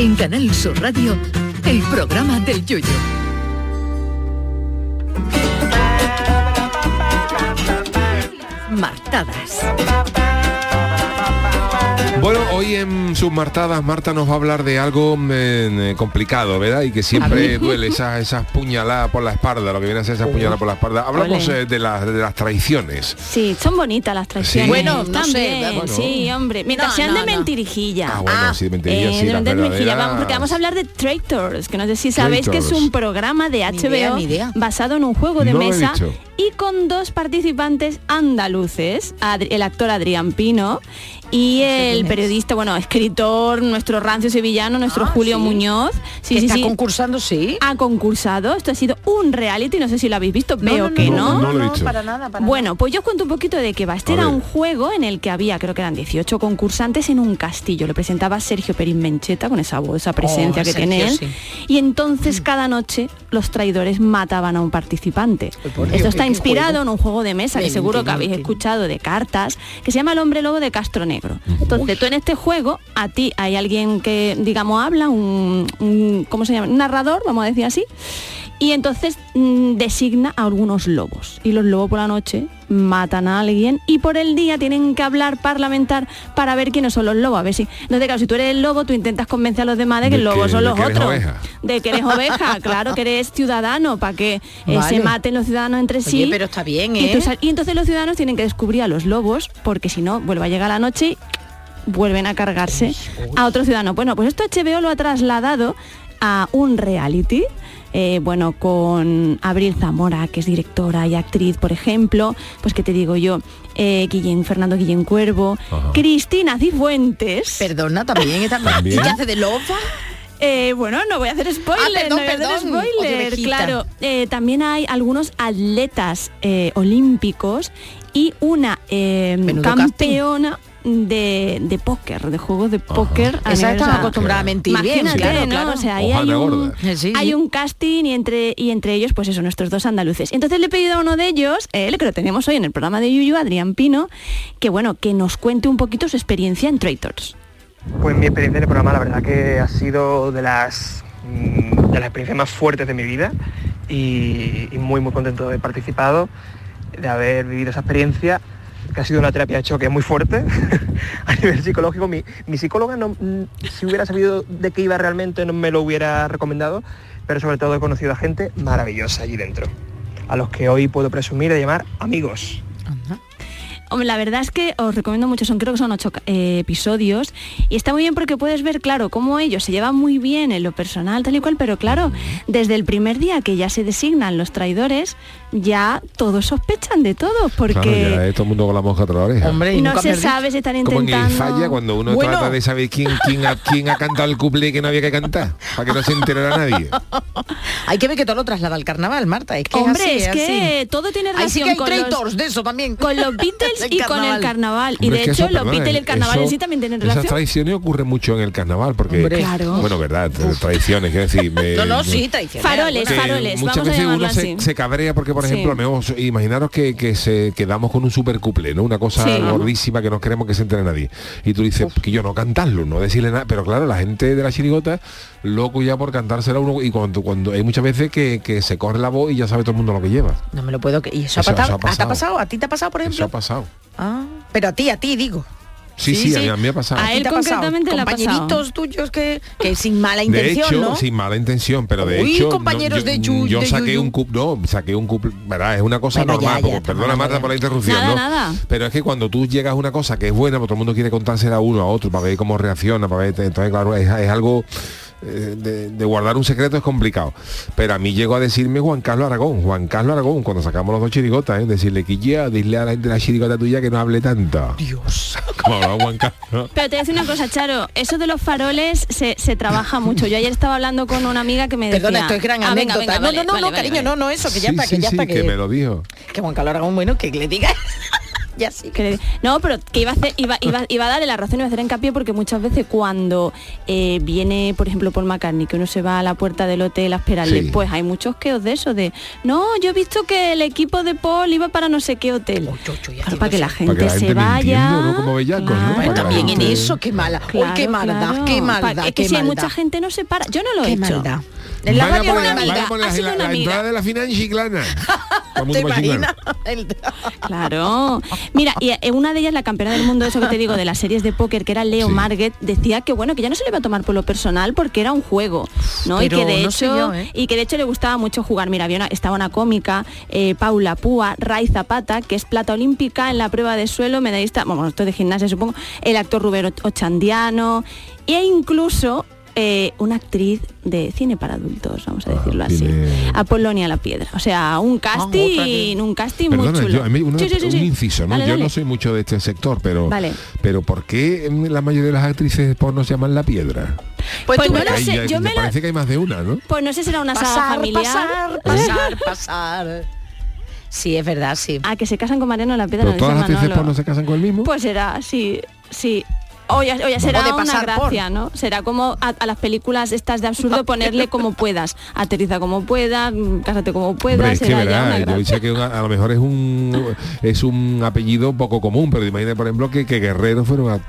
En Canal Sur Radio, el programa del Yoyo. Martadas. Bueno, hoy en sus martadas Marta nos va a hablar de algo mm, eh, complicado, ¿verdad? Y que siempre duele esas esas puñaladas por la espalda, lo que viene a ser esa puñalada por la espalda. Hablamos eh, de, las de las traiciones. Sí, son bonitas las traiciones. Sí. Bueno, no sé, También, bueno. Sí, hombre. Mientras No, sean no, de no. mentirijilla. Ah, bueno, sí, de mentirilla, Eh, sí, de las mentirijilla. Vamos, porque vamos a hablar de Traitors, que no sé si sabéis que es un programa de Ni HBO idea, ni idea. basado en un juego de mesa y con dos participantes andaluces, Adri- el actor Adrián Pino y el periodista, bueno, escritor, nuestro rancio sevillano, nuestro Ah, Julio sí. Muñoz. Sí, que sí, está sí. concursando, sí. ha concursado. Esto ha sido un reality, no sé si lo habéis visto, veo que no, no. no lo he dicho. para nada, para Bueno, pues yo os cuento un poquito de que va. Este A era ver. un juego en el que había, creo que eran 18 concursantes en un castillo. Lo presentaba Sergio Perín Mencheta con esa voz, esa presencia Oh, que Sergio, tiene él. sí. Y entonces cada noche los traidores mataban a un participante. Dios, Esto está qué inspirado juego. en un juego de mesa que Mente, seguro que habéis escuchado de cartas, que se llama El hombre lobo de Castro Negro. Entonces tú en este juego, a ti hay alguien que, digamos, habla, un, un- ¿cómo se llama? Un narrador, vamos a decir así. Y entonces mm, designa a algunos lobos. Y los lobos por la noche matan a alguien y por el día tienen que hablar, parlamentar para ver quiénes son los lobos. A ver si. Entonces, claro, si tú eres el lobo, tú intentas convencer a los demás de que De el lobo que- son de los que otros. oveja. De que eres oveja, claro, que eres ciudadano, para que eh, se maten los ciudadanos entre sí. Oye, pero está bien, Y, ¿eh? y entonces los ciudadanos tienen que descubrir a los lobos, porque si no, vuelve a llegar la noche y vuelven a cargarse a otro ciudadano. Bueno, pues esto HBO lo ha trasladado a un reality. Eh, bueno, con Abril Zamora, que es directora y actriz, por ejemplo, pues que te digo yo, eh, Guillén, Fernando Guillén Cuervo, Ajá. Cristina Cifuentes. Perdona, también. está- También. ¿Y qué hace de loba? Eh, bueno, no voy a hacer spoiler, Ah, perdón, no voy a hacer perdón. spoiler, claro. Eh, también hay algunos atletas eh, olímpicos y una eh, campeona de, de póker, de juegos de póker. a Esa a mentir bien, Imagínate, claro, ¿no? claro. O sea, ahí hay un. Eh, sí, hay un casting y entre, y entre ellos, pues eso, nuestros dos andaluces. Entonces le he pedido a uno de ellos, él que lo tenemos hoy en el programa de Yuyu, Adrián Pino, que bueno, que nos cuente un poquito su experiencia en Traitors. Pues mi experiencia en el programa la verdad que ha sido de las, mm, de las experiencias más fuertes de mi vida y, y muy muy contento de haber participado, de haber vivido esa experiencia ha sido una terapia de choque muy fuerte a nivel psicológico. Mi, mi psicóloga no, mm, si hubiera sabido de qué iba realmente no me lo hubiera recomendado, pero sobre todo he conocido a gente maravillosa allí dentro, a los que hoy puedo presumir de llamar amigos. La verdad es que os recomiendo mucho, son creo que son ocho eh, episodios y está muy bien porque puedes ver, claro, cómo ellos se llevan muy bien en lo personal, tal y cual, pero claro, desde el primer día que ya se designan los traidores, ya todos sospechan de todos, porque Claro, ya es todo el mundo con la mosca la oreja. Hombre, y no nunca se sabe si están Como en el intentando... falla cuando uno Bueno. trata de saber quién, quién, ha, quién ha cantado el cuplé que no había que cantar, para que no se enterara nadie. Hay que ver que todo lo traslada al carnaval, Marta. Es que Hombre, es, es, así, que así. todo tiene Ahí sí relación que hay con, los, traitors de eso también. con los Beatles y con el carnaval. Y Hombre, de es que hecho, eso, los Beatles y el carnaval en eso- sí también tienen Esas relación. traiciones ocurren mucho en el carnaval, porque, Hombre. Claro. bueno, verdad, traiciones, quiero decir... me- No, no, sí, traicionera. Faroles, faroles, muchas vamos a veces uno se, así. se cabrea porque por ejemplo imaginaros que, que se quedamos con un super cuple no una cosa Sí. gordísima que no queremos que se entere nadie y tú dices que yo no cantarlo no decirle nada pero claro la gente de la chirigota loco ya por cantársela a uno y cuando cuando hay muchas veces que, que se corre la voz y ya sabe todo el mundo lo que lleva No me lo puedo... que- ¿Y eso, Eso- ha, pasado? eso ha ¿Ah, ¿Te ha pasado. ¿A ti te ha pasado, por eso ejemplo? ha pasado Ah, pero a ti, a ti, digo. Sí sí, a, mí, a mí me ha pasado A él concretamente le ha pasado. Compañeritos tuyos que, que sin mala de intención, hecho, ¿no? sin mala intención, pero de Uy, hecho, no, compañeros yo, de Yu- yo de saqué Yuyu. un cup, no, saqué un cup, verdad, es una cosa Bueno, normal, ya, porque- perdona ya, Marta ya. por la interrupción, Nada, ¿no? nada. Pero es que cuando tú llegas a una cosa que es buena, pues todo el mundo quiere contársela a uno a otro para ver cómo reacciona, para ver, entonces claro, es, es algo de, de guardar un secreto es complicado. Pero a mí llegó a decirme Juan Carlos Aragón, Juan Carlos Aragón, cuando sacamos los dos chirigotas, ¿eh? decirle que ya, dile a la gente de la chirigota tuya que no hable tanto. Dios. Como hablaba Juan Carlos. Pero te voy a decir una cosa, Charo, eso de los faroles se, se trabaja mucho. Yo ayer estaba hablando con una amiga que me decía... Perdona, esto es gran Ah, venga, anécdota. venga, no, vale, no, no, vale, no, vale, cariño, vale. no, no, eso, que ya Sí, está, sí, que ya sí, está. que me lo dijo. que Juan Carlos Aragón, bueno, que le diga. Ya sí. Que le- no, pero que iba a, hacer, iba, iba, iba a darle la razón, iba a hacer hincapié porque muchas veces cuando eh, viene, por ejemplo, Paul McCartney, que uno se va a la puerta del hotel a esperarle, Sí. pues hay muchos queos de eso, de no, yo he visto que el equipo de Paul iba para no sé qué hotel. Claro, para que la gente, Para que la gente se vaya. mintiendo, ¿no? Como bellacos, ¿no? Claro. Para que la También en eso, qué mala. Uy, qué maldad, claro. qué Pa- maldad, es qué que si hay mucha gente no se para. Yo no lo he Qué hecho. maldad. En la Van a radio poner- una van a amiga. poner ha la, la amiga. entrada de la final chiclana. ¿Te imaginas? Claro. Mira, y eh, una de ellas, la campeona del mundo, eso que te digo, de las series de póker, que era Leo Sí. Marget, decía que bueno, que ya no se le iba a tomar por lo personal porque era un juego, ¿no? y que de no hecho, yo, ¿eh? y que de hecho le gustaba mucho jugar. Mira, había una, estaba una cómica, eh, Paula Púa, Ray Zapata, que es plata olímpica en la prueba de suelo, medallista, bueno, esto de gimnasia supongo, el actor Rubén Och- Ochandiano, e incluso eh, una actriz de cine para adultos, vamos a decirlo así. cine- Apolonia La Piedra. O sea, un otra casting, vez. un casting muy Perdona, chulo. yo, a mí una- Sí, sí, sí, un inciso, ¿no? Dale, yo dale. no soy mucho de este sector, pero Vale. pero ¿por qué la mayoría de las actrices porno se llaman la piedra? Pues, Pues tú no me lo sé, yo me la- parece que hay más de una, ¿no? Pues no sé si era una saga pasar, familiar. pasar, pasar, pasar. Sí, es verdad, sí. Ah, que se casan con Mariano La Piedra, Pero no todas las actrices porno se casan con el mismo. Pues será, sí, sí. O ya, o ya será O de una gracia, ¿no? Será como a, a las películas estas de absurdo ponerle como puedas. Aterriza como puedas, mm, cásate como puedas, Hombre, es que será ya una verá, yo sé que una- a lo mejor es un es un apellido poco común, pero imagina por ejemplo que, que Guerrero fuera un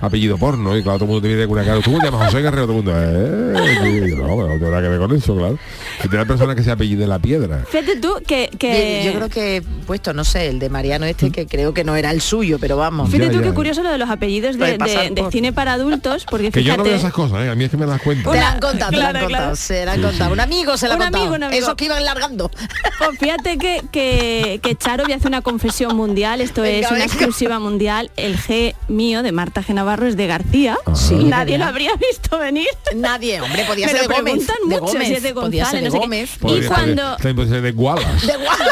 apellido porno y claro, todo el mundo te mira con una cara, tú te llamas José Guerrero, todo el mundo, eh, no, no tiene nada que ver con eso, claro. Que tiene persona que se apellide la piedra. Fíjate tú que... que... Yo creo que he puesto, no sé, el de Mariano este, que creo que no era el suyo, pero vamos. Fíjate Ya, tú ya. qué curioso lo de los apellidos de, de- de cine para adultos, porque Que yo fíjate... no veo esas cosas, ¿eh? a mí es que me das cuenta. Te la han contado, te la han contado, claro. se la han contado. Un amigo se la ha Un contado. amigo, un amigo. Esos que iban largando. Pues fíjate que, que, que Charo voy a hacer una confesión mundial, esto Venga, es una venga. exclusiva mundial. El G mío de Marta G. Navarro es de García. Sí, Nadie lo habría visto venir. Nadie, hombre, podía Me ser lo de Gómez. preguntan de mucho Gómez. si es de podía ser González, de no sé qué. Gómez. Y cuando- de, también puede ser de Gualas, De Gualas.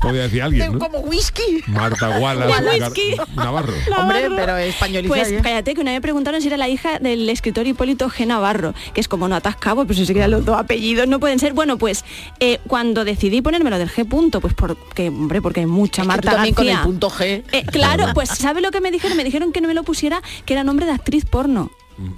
Podría decir alguien, ¿no? Como whisky. Marta Gar- whisky. Navarro. Hombre, pero españolizada Pues ya. cállate, que una vez me preguntaron si era la hija del escritor Hipólito G. Navarro, que es como no atascabo, pues si se quedan los dos apellidos, no pueden ser. Bueno, pues eh, cuando decidí ponérmelo del G punto, pues porque, hombre, porque hay mucha Es que tú Marta también con el punto G. Eh, claro, pues ¿sabe lo que me dijeron? Me dijeron que no me lo pusiera, que era nombre de actriz porno.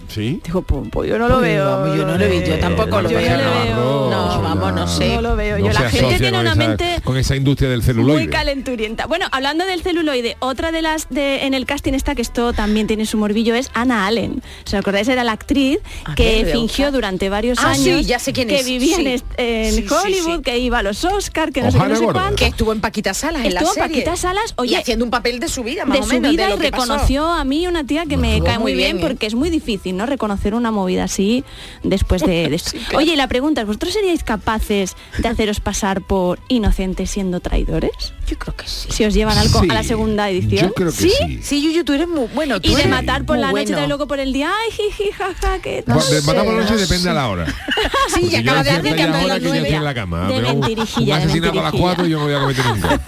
¿Sí? Dijo, pues, pues yo no lo Pues veo. vamos, yo no lo vi, yo veo. tampoco lo Yo veo. veo. No, vamos, no sé. No lo veo. No yo, la gente tiene con una esa- mente con esa industria del celuloide. muy calenturienta. Bueno, hablando del celuloide, otra de las de en el casting está que esto también tiene su morbillo es Anna Allen. ¿Os acordáis? Era la actriz A que fingió durante varios Ah, sí, años ya sé quién que es. vivía Sí. en, Sí, Hollywood, sí. que iba a los Oscars, que no sé qué, no sé. Que estuvo en Paquita Salas en la Estuvo en. Paquita Salas, oye, y haciendo un papel de su vida, más de su vida y que reconoció a mí una tía que me cae muy bien, ¿eh? porque es muy difícil, ¿no? Reconocer una movida así después de, de esto. Oye, y la pregunta es, ¿vosotros seríais capaces de haceros pasar por inocentes siendo traidores? Yo creo que sí. Si os llevan al co- Sí, a la segunda edición. Yo creo que sí. Sí, Yuyu, tú eres muy bueno. tú Y de eres matar por la noche bueno. y de luego por el día, ay, jiji, jaja, que Va- de- Matamos la noche no depende a la hora. Sí, ya yo acaba de hacer que a las que yo nueve. estoy en la cama. De pero un- mentirijilla, un de asesinato a las mentirijilla. 4 yo no voy a cometer nunca.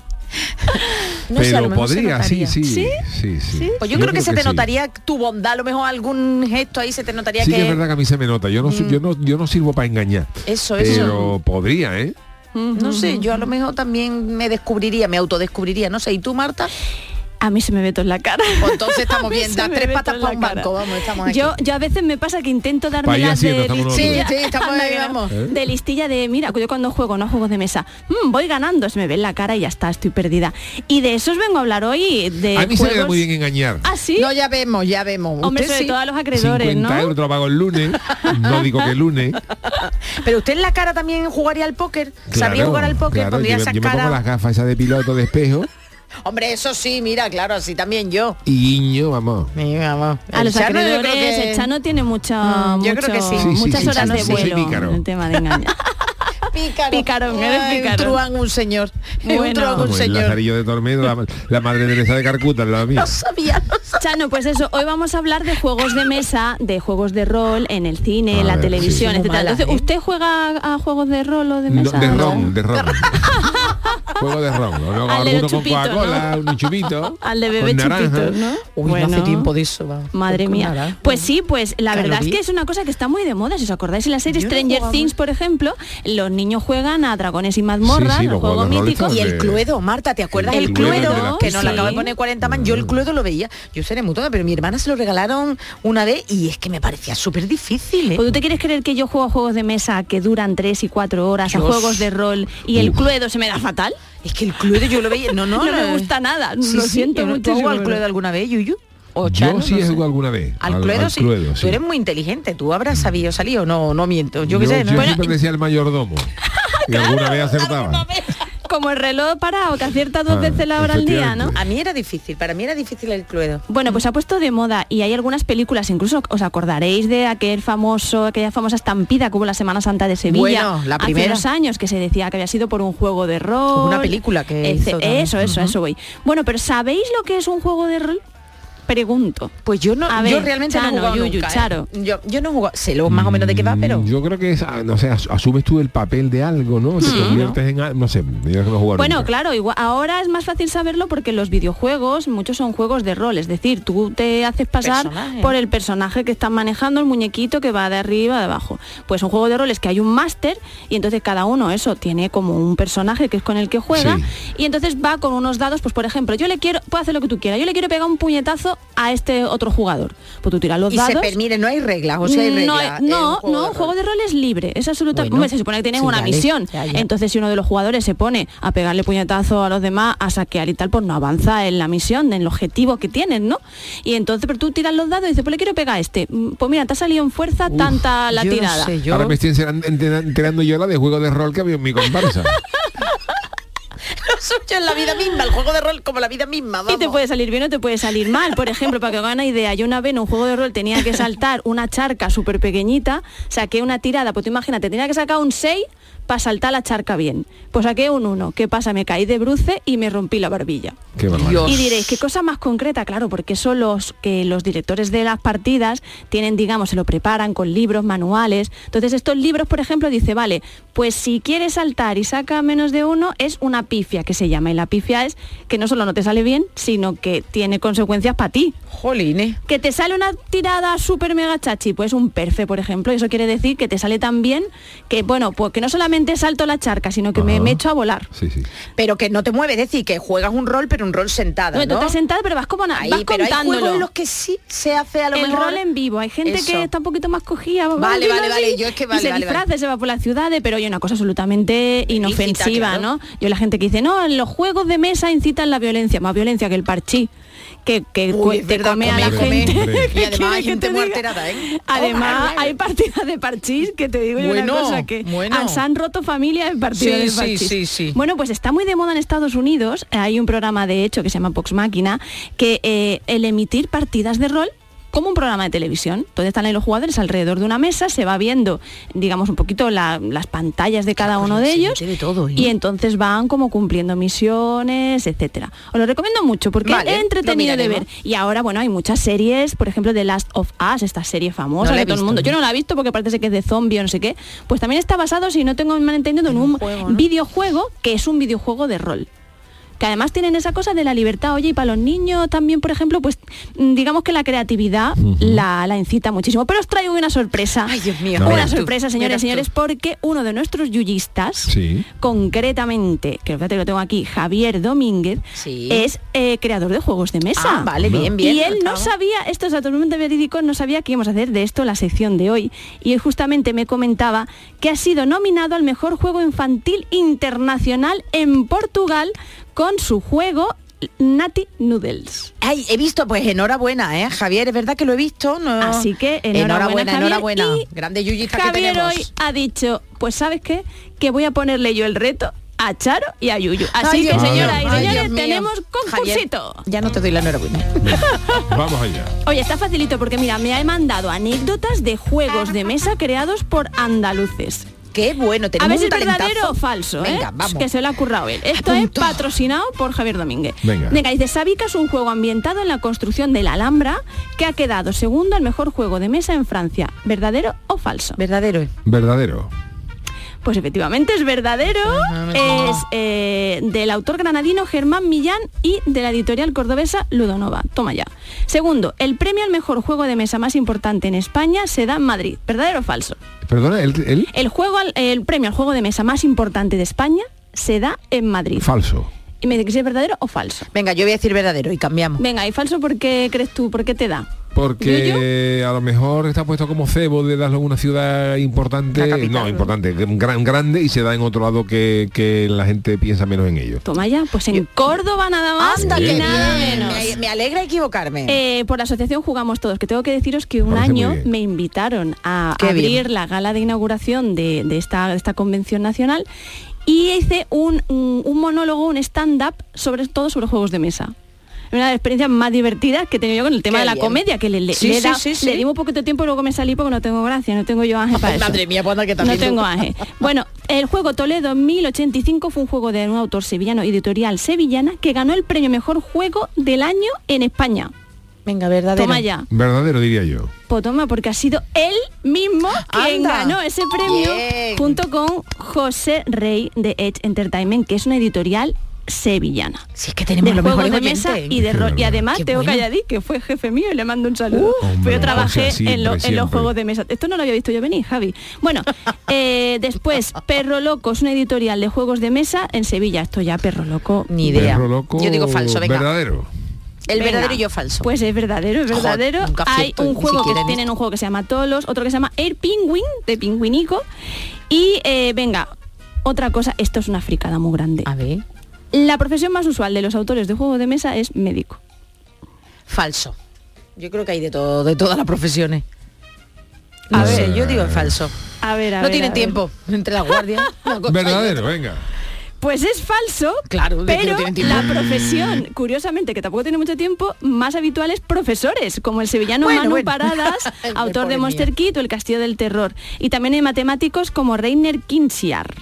No sé, a lo pero mejor se podría, sí, sí, ¿Sí? sí, sí. Pues yo, creo que se te sí. notaría tu bondad, a lo mejor algún gesto ahí se te notaría Sí que... que es verdad que a mí se me nota. Yo no, soy- yo no, yo no sirvo para engañar. Eso, eso. Pero podría, ¿eh? No sé, yo a lo mejor también me descubriría, me autodescubriría, no sé. ¿Y tú, Marta? A mí se me ve todo en la cara. Pues entonces estamos bien, da tres patas para un cara. banco, vamos, estamos aquí. Yo, yo a veces me pasa que intento darme las de listilla, Sí, sí, estamos ahí, vamos. ¿Eh? de listilla de, mira, yo cuando juego, no juegos de mesa, mm, voy ganando, se me ve en la cara y ya está, estoy perdida. Y de eso os vengo a hablar hoy, de A mí se me da muy bien engañar. ¿Ah, sí? No, ya vemos, ya vemos. Hombre, sobre sí. todo a los acreedores, 50 ¿no? euros te lo pago el lunes. No digo que el lunes. Pero usted en la cara también jugaría al póker. ¿Sabría Claro, jugar al póker? claro, Pondría yo, esa yo me pongo cara. las gafas esas de piloto de espejo Hombre, eso sí, mira, claro, así también yo. y guiño, vamos. A El los Chano yo creo que- el Chano tiene mucha, Mm, yo mucho- creo que sí. Muchas sí, horas sí, de vuelo pícaro. en el tema de engañar. Pícaro. Picarón, eres pícaro. Un truán, un señor. un Bueno. truán, un Como el señor. Lazarillo de Tormedo, la, la madre Teresa de Carcuta, la mía. No sabía, no sabía. Chano, pues eso, hoy vamos a hablar de juegos de mesa, de juegos de rol en el cine, en la ver, televisión, sí. Entonces, ¿eh? ¿usted juega a juegos de rol o de No, mesa? de ron, de ron. Juego de ron. O luego Al de alguno los con chupitos, Coca-Cola, un chupito. Al de bebé con naranja. chupitos, ¿no? Uy, no hace tiempo de eso, va. Madre mía. naranja. Pues sí, pues la verdad es que es una cosa que está muy de moda. Si os acordáis en la serie Yo no Stranger Things, por ejemplo, los niños juegan a dragones y mazmorras, Sí, sí, los juegos míticos. Y el Cluedo, Marta, ¿te acuerdas? El El Cluedo, que nos lo sí. acaba de poner 40 man. Yo el Cluedo lo veía. Yo seré muy tonta, pero mi hermana se lo regalaron una vez y es que me parecía súper difícil. ¿eh? ¿O tú te quieres creer que yo juego a juegos de mesa que duran 3 y 4 horas, a juegos de rol y el Cluedo se me da fatal? Es que el Cluedo yo lo veía. No, no, No me gusta nada, lo siento ¿Tú has muchísimo, jugado al pero- Cluedo alguna vez, Yuyu? O Yo Chano, sí no he sé. jugado alguna vez. Al, Cluedo, sí. Cluedo, Tú eres muy inteligente, tú habrás sabido salir o no, no miento. Yo qué Yo- sé, ¿no? yo Bueno, siempre decía el mayordomo. y alguna vez acertaba. Como el reloj parado que acierta dos Ah, veces la hora al día, ¿no? a mí era difícil, para mí era difícil el Cluedo. Bueno, pues se ha puesto de moda y hay algunas películas, incluso os acordaréis de aquel famoso, aquella famosa estampida que hubo la Semana Santa de Sevilla Bueno, la hace primera. unos años que se decía que había sido por un juego de rol. Una película que hizo. Eso, eso, eso voy. Bueno, pero ¿sabéis lo que es un juego de rol? Pregunto. Pues yo no, A yo ver, realmente no Chano, he jugado Yuyu, nunca, ¿eh? Charo. Yo, yo no he jugado, sé lo más o menos de qué va, pero Mm, Yo creo que es, ah, no sé, as- asumes tú el papel de algo, ¿no? Te conviertes en algo, no sé, yo no he Bueno, nunca. claro, igual, ahora es más fácil saberlo porque los videojuegos, muchos son juegos de rol, es decir, tú te haces pasar Personaje. por el personaje que estás manejando, el muñequito que va de arriba, de abajo. Pues un juego de rol es que hay un máster y entonces cada uno eso tiene como un personaje que es con el que juega Sí. y entonces va con unos dados, pues por ejemplo, yo le quiero, puedo hacer lo que tú quieras, yo le quiero pegar un puñetazo a este otro jugador. Pues tú tiras los y dados. se permite, no hay reglas, o sea, hay No, reglas. no, un no, un juego de rol es libre, es absolutamente. Bueno, se supone que tienes sí, una misión. ya, ya. Entonces, si uno de los jugadores se pone a pegarle puñetazo a los demás, a saquear y tal, pues no avanza en la misión, en el objetivo que tienes, ¿no? Y entonces, pero tú tiras los dados y dices, pues le quiero pegar a este. Mm, Pues mira, te ha salido en fuerza tanta la yo no tirada. sé, yo- Ahora me estoy enterando, enterando yo la de juego de rol que había en mi comparsa. Suyo en la vida misma, el juego de rol como la vida misma, Y te vamos. puede salir bien o te puede salir mal. Por ejemplo, para que os hagan una idea, yo una vez en un juego de rol tenía que saltar una charca súper pequeñita, saqué una tirada, pues tú imagínate, tenía que sacar un 6 para saltar la charca bien. Pues saqué un 1. ¿Qué pasa? Me caí de bruce y me rompí la barbilla. Qué. Y diréis, ¿qué cosa más concreta? Claro, porque son los que los directores de las partidas tienen, digamos, se lo preparan con libros, manuales. Entonces, estos libros, por ejemplo, dice, vale, pues si quieres saltar y saca menos de uno, es una pifia que se llama. Y la pifia es que no solo no te sale bien, sino que tiene consecuencias para ti. Jolines. Que te sale una tirada súper mega chachi, pues un perfe, por ejemplo, eso quiere decir que te sale tan bien que, bueno, pues que no solamente salto la charca, sino que me, Ajá. me echo a volar. Sí, sí. Pero que no te mueves, es decir, que juegas un rol, pero un rol sentada, No, tú ¿no? estás sentada, pero vas como na- Ahí, vas pero hay juegos en los que sí se hace a lo el mejor... rol en vivo. Hay gente Eso. que está un poquito más cogida. Vale, vale, vale, así, yo es que y vale, se vale, disfraza, vale. se va por las ciudades, pero hay una cosa absolutamente inofensiva, claro. ¿no? Yo la gente que dice, no, los juegos de mesa incitan la violencia, más violencia que el parchí. Que, que Uy, te verdad, come a la come, gente. Y además hay ¿Qué gente te muy alterada, ¿eh? Además, hay partidas de parchís que te digo yo Bueno, una cosa que bueno. se han roto familias en partidas Sí, de sí, parchís. sí, sí. Bueno, pues está muy de moda en Estados Unidos. Hay un programa, de hecho, que se llama Vox Máquina, que eh, el emitir partidas de rol como un programa de televisión. Entonces están ahí los jugadores alrededor de una mesa, se va viendo, digamos, un poquito la- las pantallas de cada uno de ellos de todo, ¿eh? y entonces van como cumpliendo misiones, etcétera. Os lo recomiendo mucho porque Vale, es entretenido de ver. Y ahora, bueno, hay muchas series, por ejemplo, The Last of Us, esta serie famosa No he todo el mundo. ¿no? Yo no la he visto porque parece que es de zombie o no sé qué. Pues también está basado, si no tengo mal entendido, en un juego, ¿no? videojuego que es un videojuego de rol que además tienen esa cosa de la libertad, oye, y para los niños también, por ejemplo, pues mm, digamos que la creatividad la, la incita muchísimo. Pero os traigo una sorpresa. Ay, Dios mío. No. Una verás tú, sorpresa, señores y señores, tú. porque uno de nuestros yuyistas, Sí. concretamente, que lo tengo aquí, Javier Domínguez, Sí. es eh, creador de juegos de mesa. Ah, vale, bien, bien. Y él no sabía, esto es totalmente verídico, no sabía que íbamos a hacer de esto la sección de hoy. Y él justamente me comentaba que ha sido nominado al mejor juego infantil internacional en Portugal con su juego Nati Noodles. Ay, he visto, pues enhorabuena, ¿eh? Javier, es verdad que lo he visto. No... Así que enhorabuena, Javier, enhorabuena. y Grande yuyista que Javier tenemos. hoy ha dicho, pues ¿sabes qué? Que voy a ponerle yo el reto a Charo y a Yuyu. Así Ay, que señoras y señores, tenemos Javier, concursito. ya no te doy la enhorabuena. Vamos allá. Oye, está facilito porque mira, me ha mandado anécdotas de juegos de mesa creados por andaluces. Qué bueno, A tenemos ver si un es verdadero o falso, ¿eh? Venga, vamos. Que se lo ha currado él. Esto es patrocinado por Javier Domínguez. Venga. dice, Sabica es un juego ambientado en la construcción de la Alhambra que ha quedado segundo al mejor juego de mesa en Francia. ¿Verdadero o falso? Verdadero. Verdadero. Pues efectivamente es verdadero. Es eh, del autor granadino Germán Millán y de la editorial cordobesa Ludonova. Toma ya. Segundo, el premio al mejor juego de mesa más importante en España se da en Madrid. ¿Verdadero o falso? Perdona, ¿el, el? El, juego, al- el premio al juego de mesa más importante de España se da en Madrid. Falso. y me dice que si es verdadero o falso. Venga, yo voy a decir verdadero y cambiamos. Venga, ¿y falso por qué crees tú? ¿Por qué te da? Porque a lo mejor está puesto como cebo de darle a una ciudad importante, no, importante, gran, grande y se da en otro lado que, que la gente piensa menos en ello. Toma ya, pues en Córdoba nada más Anda, que nada menos. Me, me alegra equivocarme. Eh, por la asociación Jugamos Todos, que tengo que deciros que un Parece año me invitaron a Qué abrir bien. la gala de inauguración de, de esta, de esta convención nacional y hice un, un- un monólogo, un stand-up sobre todo sobre juegos de mesa. Una de las experiencias más divertidas que he tenido yo con el tema Qué de la bien. comedia, que le, le, Sí, le sí, sí, sí. le di un poquito de tiempo y luego me salí porque no tengo gracia, no tengo yo ángel para eso. Madre mía, pues anda que No también tú. tengo ángel. Bueno, el juego Toledo 1085 fue un juego de un autor sevillano, editorial sevillana, que ganó el premio Mejor Juego del Año en España. Venga, verdadero. Toma ya. Verdadero diría yo. Pues toma, porque ha sido él mismo quien Anda. ganó ese premio Bien. junto con José Rey de Edge Entertainment, que es una editorial sevillana. Sí, es que tenemos de los juegos de mesa y de rol. Y además Qué Teo bueno. Calladí, que fue jefe mío y le mando un saludo. Hombre, Pues yo trabajé en, lo- en los juegos de mesa. Esto no lo había visto yo venir, Javi. Bueno, eh, después, Perro Loco es una editorial de juegos de mesa en Sevilla. Esto ya, Perro Loco. Ni idea. Perro loco, Yo digo falso, venga. Verdadero. El Venga. verdadero y yo falso. Pues es verdadero, es verdadero. Hay un juego que en tienen un juego que se llama Tolos, otro que se llama Air Penguin, de pingüinico. Y eh, venga, otra cosa, esto es una fricada muy grande. A ver. La profesión más usual de los autores de juegos de mesa es médico. Falso. Yo creo que hay de todo, de todas las profesiones. A No ver. sé, yo digo falso. A ver, a no ver, tienen a ver. tiempo entre las guardias. una cosa y Verdadero, venga. Pues es falso, Claro, no pero la profesión, curiosamente, que tampoco tiene mucho tiempo, más habitual es profesores, como el sevillano Bueno, Manu bueno. Paradas, autor de Monster. Kit o El Castillo del Terror. Y también hay matemáticos como Reiner Kinsiar.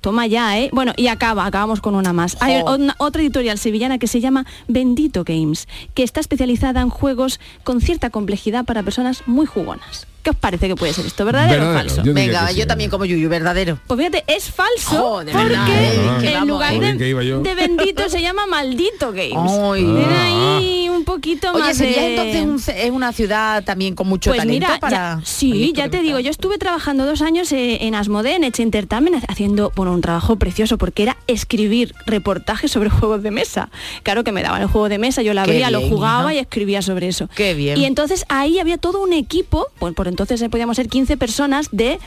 Toma ya, ¿eh? Bueno, y acaba, acabamos con una más. Hay una- otra editorial sevillana que se llama Bendito Games, que está especializada en juegos con cierta complejidad para personas muy jugonas. ¿Qué os parece que puede ser esto? ¿Verdadero, o falso? yo Venga, sí, yo también como Yuyu, verdadero. Pues fíjate, es falso de porque verdad, ¿eh? En lugar de, bendito se llama maldito games. Ay. Ah. ahí un poquito Oye, más sería de- entonces un ce- es una ciudad también con mucho pues talento mira, para... ya- sí, ya te digo, yo estuve trabajando dos años eh, en Asmodee, en Edge Entertainment, haciendo bueno, un trabajo precioso porque era escribir reportajes sobre juegos de mesa. Claro que me daban el juego de mesa, yo lo Qué abría, lo jugaba hija. y escribía sobre eso. Qué bien. Y entonces ahí había todo un equipo, pues por entonces eh, podíamos ser 15 personas de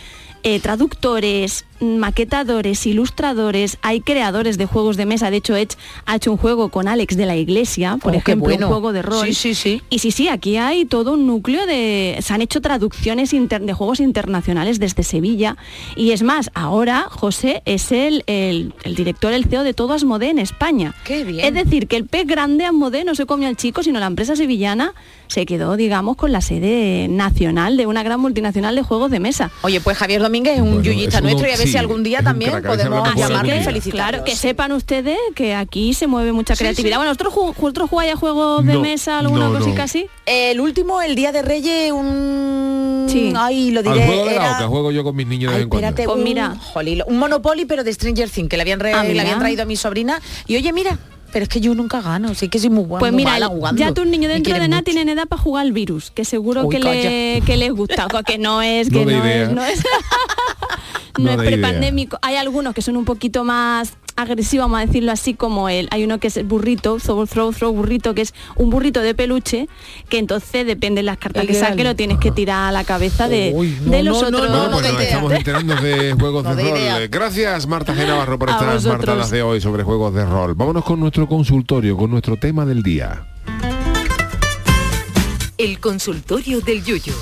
eh, traductores, maquetadores, ilustradores, hay creadores de juegos de mesa. De hecho, Edge ha hecho un juego con Alex de la Iglesia, por Oh, ejemplo, bueno. un juego de rol. Sí, sí, sí. Y sí, sí, aquí hay todo un núcleo de... Se han hecho traducciones inter- de juegos internacionales desde Sevilla. Y es más, ahora José es el, el, el director, el CEO de todo Asmodee en España. Qué bien. Es decir, que el pez grande Asmodee no se comió al chico, sino la empresa sevillana se quedó, digamos, con la sede nacional de una gran multinacional de juegos de mesa. Oye, pues Javier Domínguez es un Bueno, yuyista es uno- nuestro y a ver sí, si algún día también crack, podemos llamarlo que, y felicitarlo. claro, que sepan ustedes que aquí se mueve mucha creatividad. sí. Bueno, ¿vosotros, ju- vosotros jugáis a juegos de No, mesa, alguna no, no. cosita así? El último, el Día de Reyes, un... Sí. Ay, lo Al diré, juego de la oca juego yo con mis niños de Ay, vez en cuando. espérate, Pues un, mira. jolín, un Monopoly pero de Stranger Things que le habían, re- Ah, le habían traído a mi sobrina y oye mira pero es que yo nunca gano sí que soy muy buena Pues mira, mala jugando. ya tus niños dentro de nada tienen edad para jugar al virus, que seguro Uy, que, le- que les gusta, que no es, No que no, es, no es, No no es prepandémico. Hay algunos que son un poquito más agresivos, vamos a decirlo así, como el, hay uno que es el burrito, throw, throw, throw, burrito, que es un burrito de peluche, que entonces depende de las cartas El que saque, lo tienes que tirar a la cabeza de, Uy, no, de los no, otros. no, Bueno, pues de nos idea. estamos enterando de juegos No de de rol. idea. Gracias Marta Genavarro por A estas martadas de hoy sobre juegos de rol. Vámonos con nuestro consultorio, con nuestro tema del día. El consultorio del Yuyo.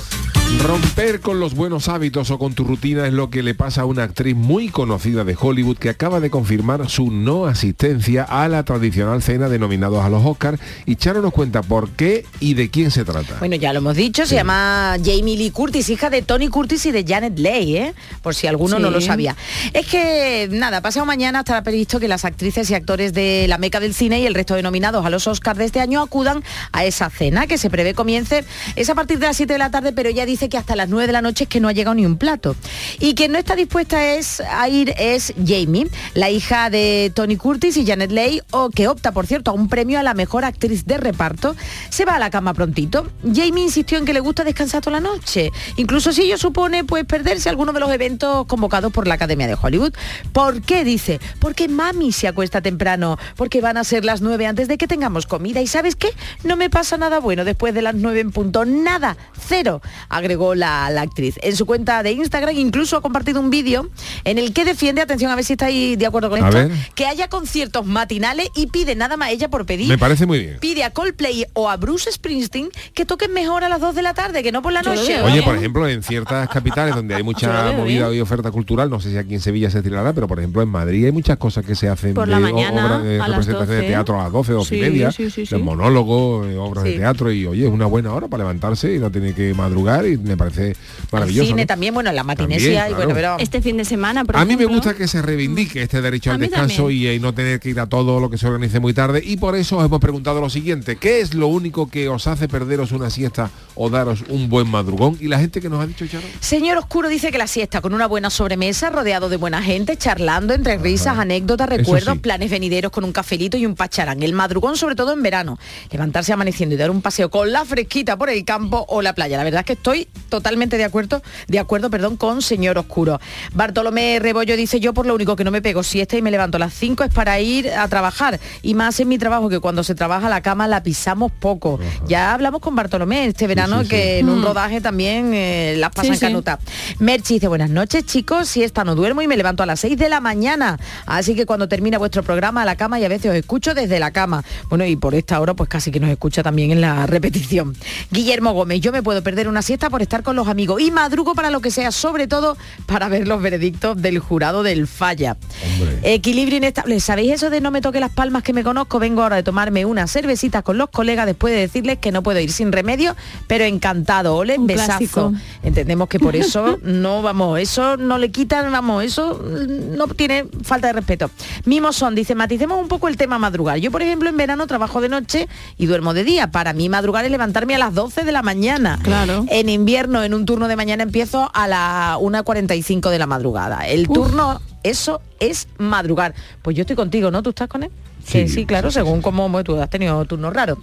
Romper con los buenos hábitos o con tu rutina es lo que le pasa a una actriz muy conocida de Hollywood que acaba de confirmar su no asistencia a la tradicional cena de nominados a los Oscars y Charo nos cuenta por qué y de quién se trata. Bueno, ya lo hemos dicho, se llama Jamie Lee Curtis, hija de Tony Curtis y de Janet Leigh, ¿eh? por si alguno no lo sabía. Es que, nada, pasado mañana estará previsto que las actrices y actores de la meca del cine y el resto de nominados a los Oscars de este año acudan a esa cena que se prevé comience. Es a partir de las 7 de la tarde, pero ella dice que hasta las 9 de la noche es que no ha llegado ni un plato. Y quien no está dispuesta es, a ir es Jamie, la hija de Tony Curtis y Janet Leigh, o que opta, por cierto, a un premio a la mejor actriz de reparto. Se va a la cama prontito. Jamie insistió en que le gusta descansar toda la noche, incluso si ello supone pues perderse alguno de los eventos convocados por la Academia de Hollywood. ¿Por qué? Dice, porque mami se acuesta temprano, porque van a ser las 9 antes de que tengamos comida. ¿Y sabes qué? No me pasa nada bueno después de las 9 en punto. Nada, cero, agregó la, la actriz. En su cuenta de Instagram incluso ha compartido un vídeo en el que defiende, atención a ver si estáis de acuerdo con A esto, ver. que haya conciertos matinales y pide nada más ella por pedir. Me parece muy bien. Pide a Coldplay o a Bruce Springsteen que toquen mejor a las 2 de la tarde, que no por la Yo noche. Oye, bien. por ejemplo, en ciertas capitales donde hay mucha movida bien. y oferta cultural, no sé si aquí en Sevilla se tirará, pero por ejemplo en Madrid hay muchas cosas que se hacen Por de la mañana, obras de a las representación de 12. teatro a las 12, 12 y media, sí, sí, sí. de monólogos, eh, obras de teatro y oye, es una buena hora para levantarse y no tiene que madrugar y me parece El maravilloso. cine ¿no? también, bueno, en la matinesía También, y bueno, claro. pero... Este fin de semana, por A mí me gusta que se reivindique este derecho A al descanso y, eh, no tener que ir a todo lo que se organice muy tarde. Y por eso os hemos preguntado lo siguiente, ¿qué es lo único que os hace perderos una siesta o daros un buen madrugón? Y la gente que nos ha dicho, Charo. Señor Oscuro dice que la siesta con una buena sobremesa, rodeado de buena gente, charlando entre risas, anécdotas, recuerdos, sí. planes venideros con un cafelito y un pacharán. El madrugón, sobre todo en verano. Levantarse amaneciendo y dar un paseo con la fresquita por el campo o la playa. La verdad es que estoy totalmente de acuerdo, de acuerdo, perdón, con señor Oscuro. Bartolomé Rebollo dice yo por lo único que no me pego siesta y me levanto a las 5 es para ir a trabajar. Y más en mi trabajo que cuando se trabaja la cama la pisamos poco. Ya hablamos con Bartolomé este verano sí, sí. que en un Mm. rodaje también eh, las pasan Sí, sí. canuta. Merchi dice, buenas noches chicos, si esta no duermo y me levanto a las 6 de la mañana. Así que cuando termina vuestro programa a la cama y a veces os escucho desde la cama. Bueno, y por esta hora pues casi que nos escucha también en la repetición. Guillermo Gómez, yo me puedo perder una siesta por estar con los amigos y madrugo para lo que sea, sobre todo para ver los veredictos del jurado del falla. Hombre. Equilibrio inestable. ¿Sabéis eso de no me toque las palmas que me conozco? Vengo ahora de tomarme una cervecita con los colegas después de decirles que no puedo ir sin remedio, pero encantado. Ole, Un besazo. clásico. Entendemos que por eso no vamos, eso no le quitan, vamos, eso mm, no tiene falta de respeto. Mimo son, dice, maticemos un poco el tema madrugar. Yo, por ejemplo, en verano trabajo de noche y duermo de día. Para mí madrugar es levantarme a las 12 de la mañana. Claro. En invierno, en un turno de mañana empiezo a las 1.45 de la madrugada. El Uf. turno, eso es madrugar. Pues yo estoy contigo, ¿no? ¿Tú estás con él? Sí, sí, claro, sí, según cómo tú has tenido turnos raros.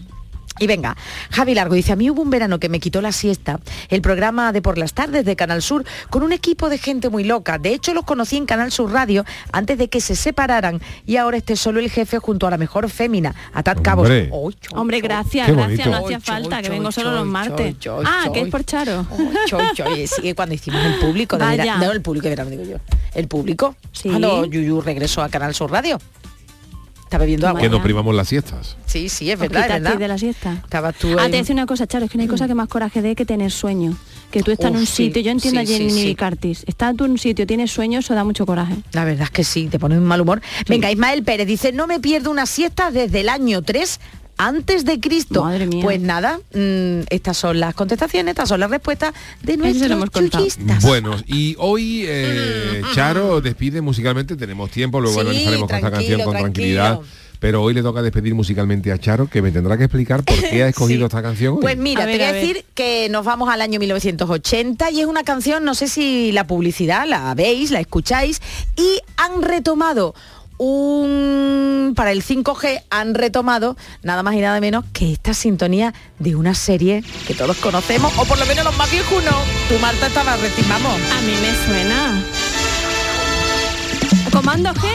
Y venga, Javi Largo dice, a mí hubo un verano que me quitó la siesta, el programa de por las tardes de Canal Sur, con un equipo de gente muy loca. De hecho, los conocí en Canal Sur Radio antes de que se separaran y ahora esté solo el jefe junto a la mejor fémina, Atad Cabos. Hombre. Gracias, gracias, no hacía falta, que vengo solo los martes. ah, que es por Charo. Sí, cuando hicimos el público de verano, no el público de verano, digo yo. El público. Sí. Cuando Yuyu regresó a Canal Sur Radio. Está bebiendo agua. Que no primamos las siestas. Sí, sí, es verdad, es quitasteis verdad. de la siesta. Estabas tú Ah, te en- voy a decir una cosa, Charo, es que no hay cosa que más coraje dé que tener sueño. Que tú estás en un sí, sitio, yo entiendo sí, a Jenny sí, sí. Cartis, estás tú en un sitio, tienes sueño, eso da mucho coraje. La verdad es que sí, te pone un mal humor. Venga, Ismael Pérez dice, no me pierdo una siesta desde el año 3 antes de Cristo. Madre mía. Pues nada, mm, estas son las contestaciones, estas son las respuestas de nuestros yuyistas. Bueno, y hoy eh, Charo despide musicalmente, tenemos tiempo, luego Sí, analizaremos con esta canción con tranquilo. tranquilidad. Pero hoy le toca despedir musicalmente a Charo, que me tendrá que explicar por qué ha escogido Sí. esta canción hoy. Pues mira, A te voy a, decir que nos vamos al año 1980 y es una canción, no sé si la publicidad la veis, la escucháis, y han retomado un para el 5G han retomado nada más y nada menos que esta sintonía de una serie que todos conocemos o por lo menos los más viejunos. Tu Marta estaba recién vamos. A mí me suena. Comando G.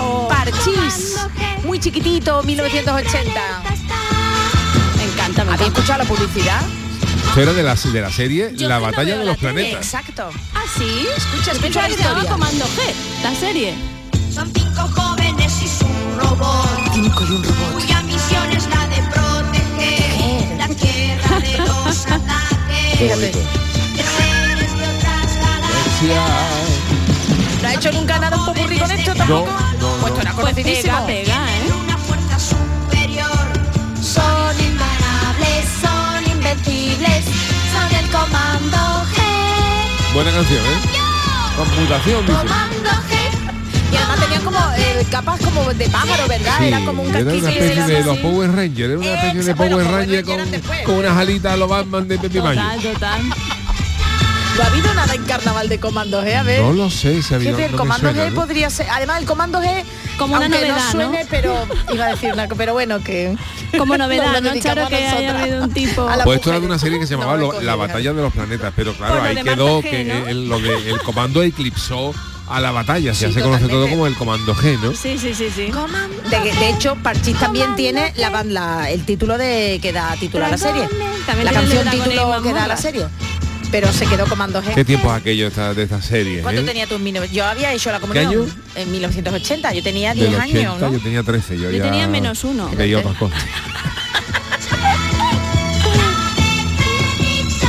Oh, Parchís, muy chiquitito, 1980. Me encanta, me ¿Habéis encanta. escuchado la publicidad? Era de la, de la serie Yo La no batalla de los planetas. Exacto. Ah, sí. Escucha, escucha la historia. Comando G, la serie. Son cinco jóvenes y su robot, Cinco y un robot. cuya misión es la de proteger la tierra de los ataques. Fíjate. ¿No ha hecho nunca nada un popurrí con esto tampoco? Pues esto era conocidísimo. pega, pega, ¿eh? Una fuerza superior. Son imparables, son invencibles, son el comando G. Buena canción, ¿eh? Conmutación, dice. Comando G. Y además tenía como eh, capas como de pájaro, ¿verdad? Sí, era como un era una especie era de los Power Rangers, era una especie de Power Power Ranger Rangers con, con unas alitas a los Batman de Pepe Mayo. Total, total. No ha habido nada en carnaval de Comando G, a ver. No lo sé si ha ¿Qué habido, el no Comando suena, G ¿no? podría ser. Además, el Comando G. Como una novedad, no ¿no? suene, pero iba a decir una cosa, pero bueno, que. Como novedad, ¿no, Charo? Que haya habido un tipo... A la Pues esto era de una serie que se llamaba No, Lo- me La batalla de los planetas, pero claro, ahí quedó que ¿no? el, lo de- el comando eclipsó a la batalla, ya se conoce todo como el comando G, ¿no? Sí, sí, sí, sí. De, de hecho, Parchís también tiene la, ban- la- el título de que da título a la serie. También la canción título que da a la serie. Pero se quedó Comando G. ¿Qué tiempo es aquello esta- de esta serie? ¿Cuánto eh? tenía tú en 1900? Yo había hecho la comunión año? en 1980. Yo tenía Del 10 80, años, ¿no? yo tenía 13, yo, Yo ya tenía menos uno. Veía otras cosas.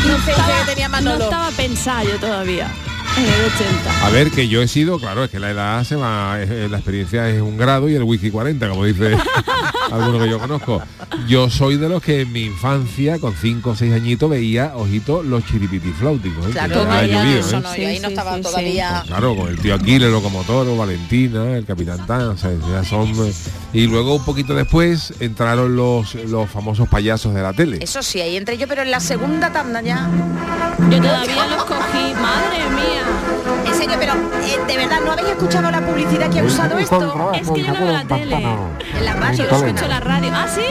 No tenía No estaba pensada yo todavía. En el 80. A ver, que yo he sido, claro, es que la edad se va, es- eh, la experiencia es un grado y el wiki 40, como dice alguno que yo conozco. Yo soy de los que en mi infancia, con 5 o 6 añitos, veía, ojito, los chiripitifláuticos. ¿eh? Claro, ¿eh? no, yo ahí no Sí, estaba sí, todavía. Claro, con el tío Aquiles, Locomotoro, Valentina, el Capitán Tan, o sea, ya son... Y luego un poquito después entraron los, los famosos payasos de la tele. Eso sí, ahí entré yo, pero en la segunda tanda ya. Yo todavía los cogí. Madre mía. En serio, pero eh, de verdad, ¿no habéis escuchado la publicidad que ha usado esto? Es que yo no veo la tele. En la radio Yo escucho la radio. ¿Ah, sí?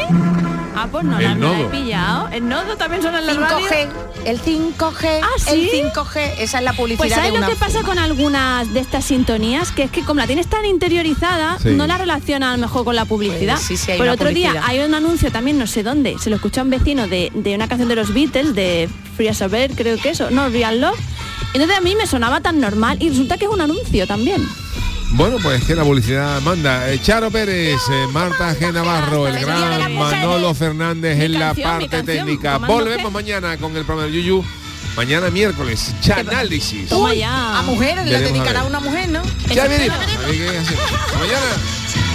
Ah, pues no la, El la he pillado. ¿El nodo también suena en la radio? 5G, el 5G, ¿Ah, sí? el 5G, esa es la publicidad Pues ¿sabes de lo que pasa con algunas de estas sintonías? Que es que como la tienes tan interiorizada, Sí. no la relaciona a lo mejor con la publicidad. Pues sí, sí, hay Por una otro día hay un anuncio también, no sé dónde, se lo escuchó a un vecino de, de una canción de los Beatles, de Free as a Bird, creo que eso, no, Real Love. Entonces a mí me sonaba tan normal y resulta que es un anuncio también. Bueno, pues que la publicidad manda. Eh, Charo Pérez, eh, Marta G. Navarro, el de gran Mujeres. Manolo Fernández en la parte técnica. Volvemos mañana con el programa del Yuyu. Mañana miércoles, Chanálisis. Toma ya. A mujer, le Veremos a dedicará a ver. una mujer, ¿no? Ya venimos. A ver qué hace. Hasta Mañana.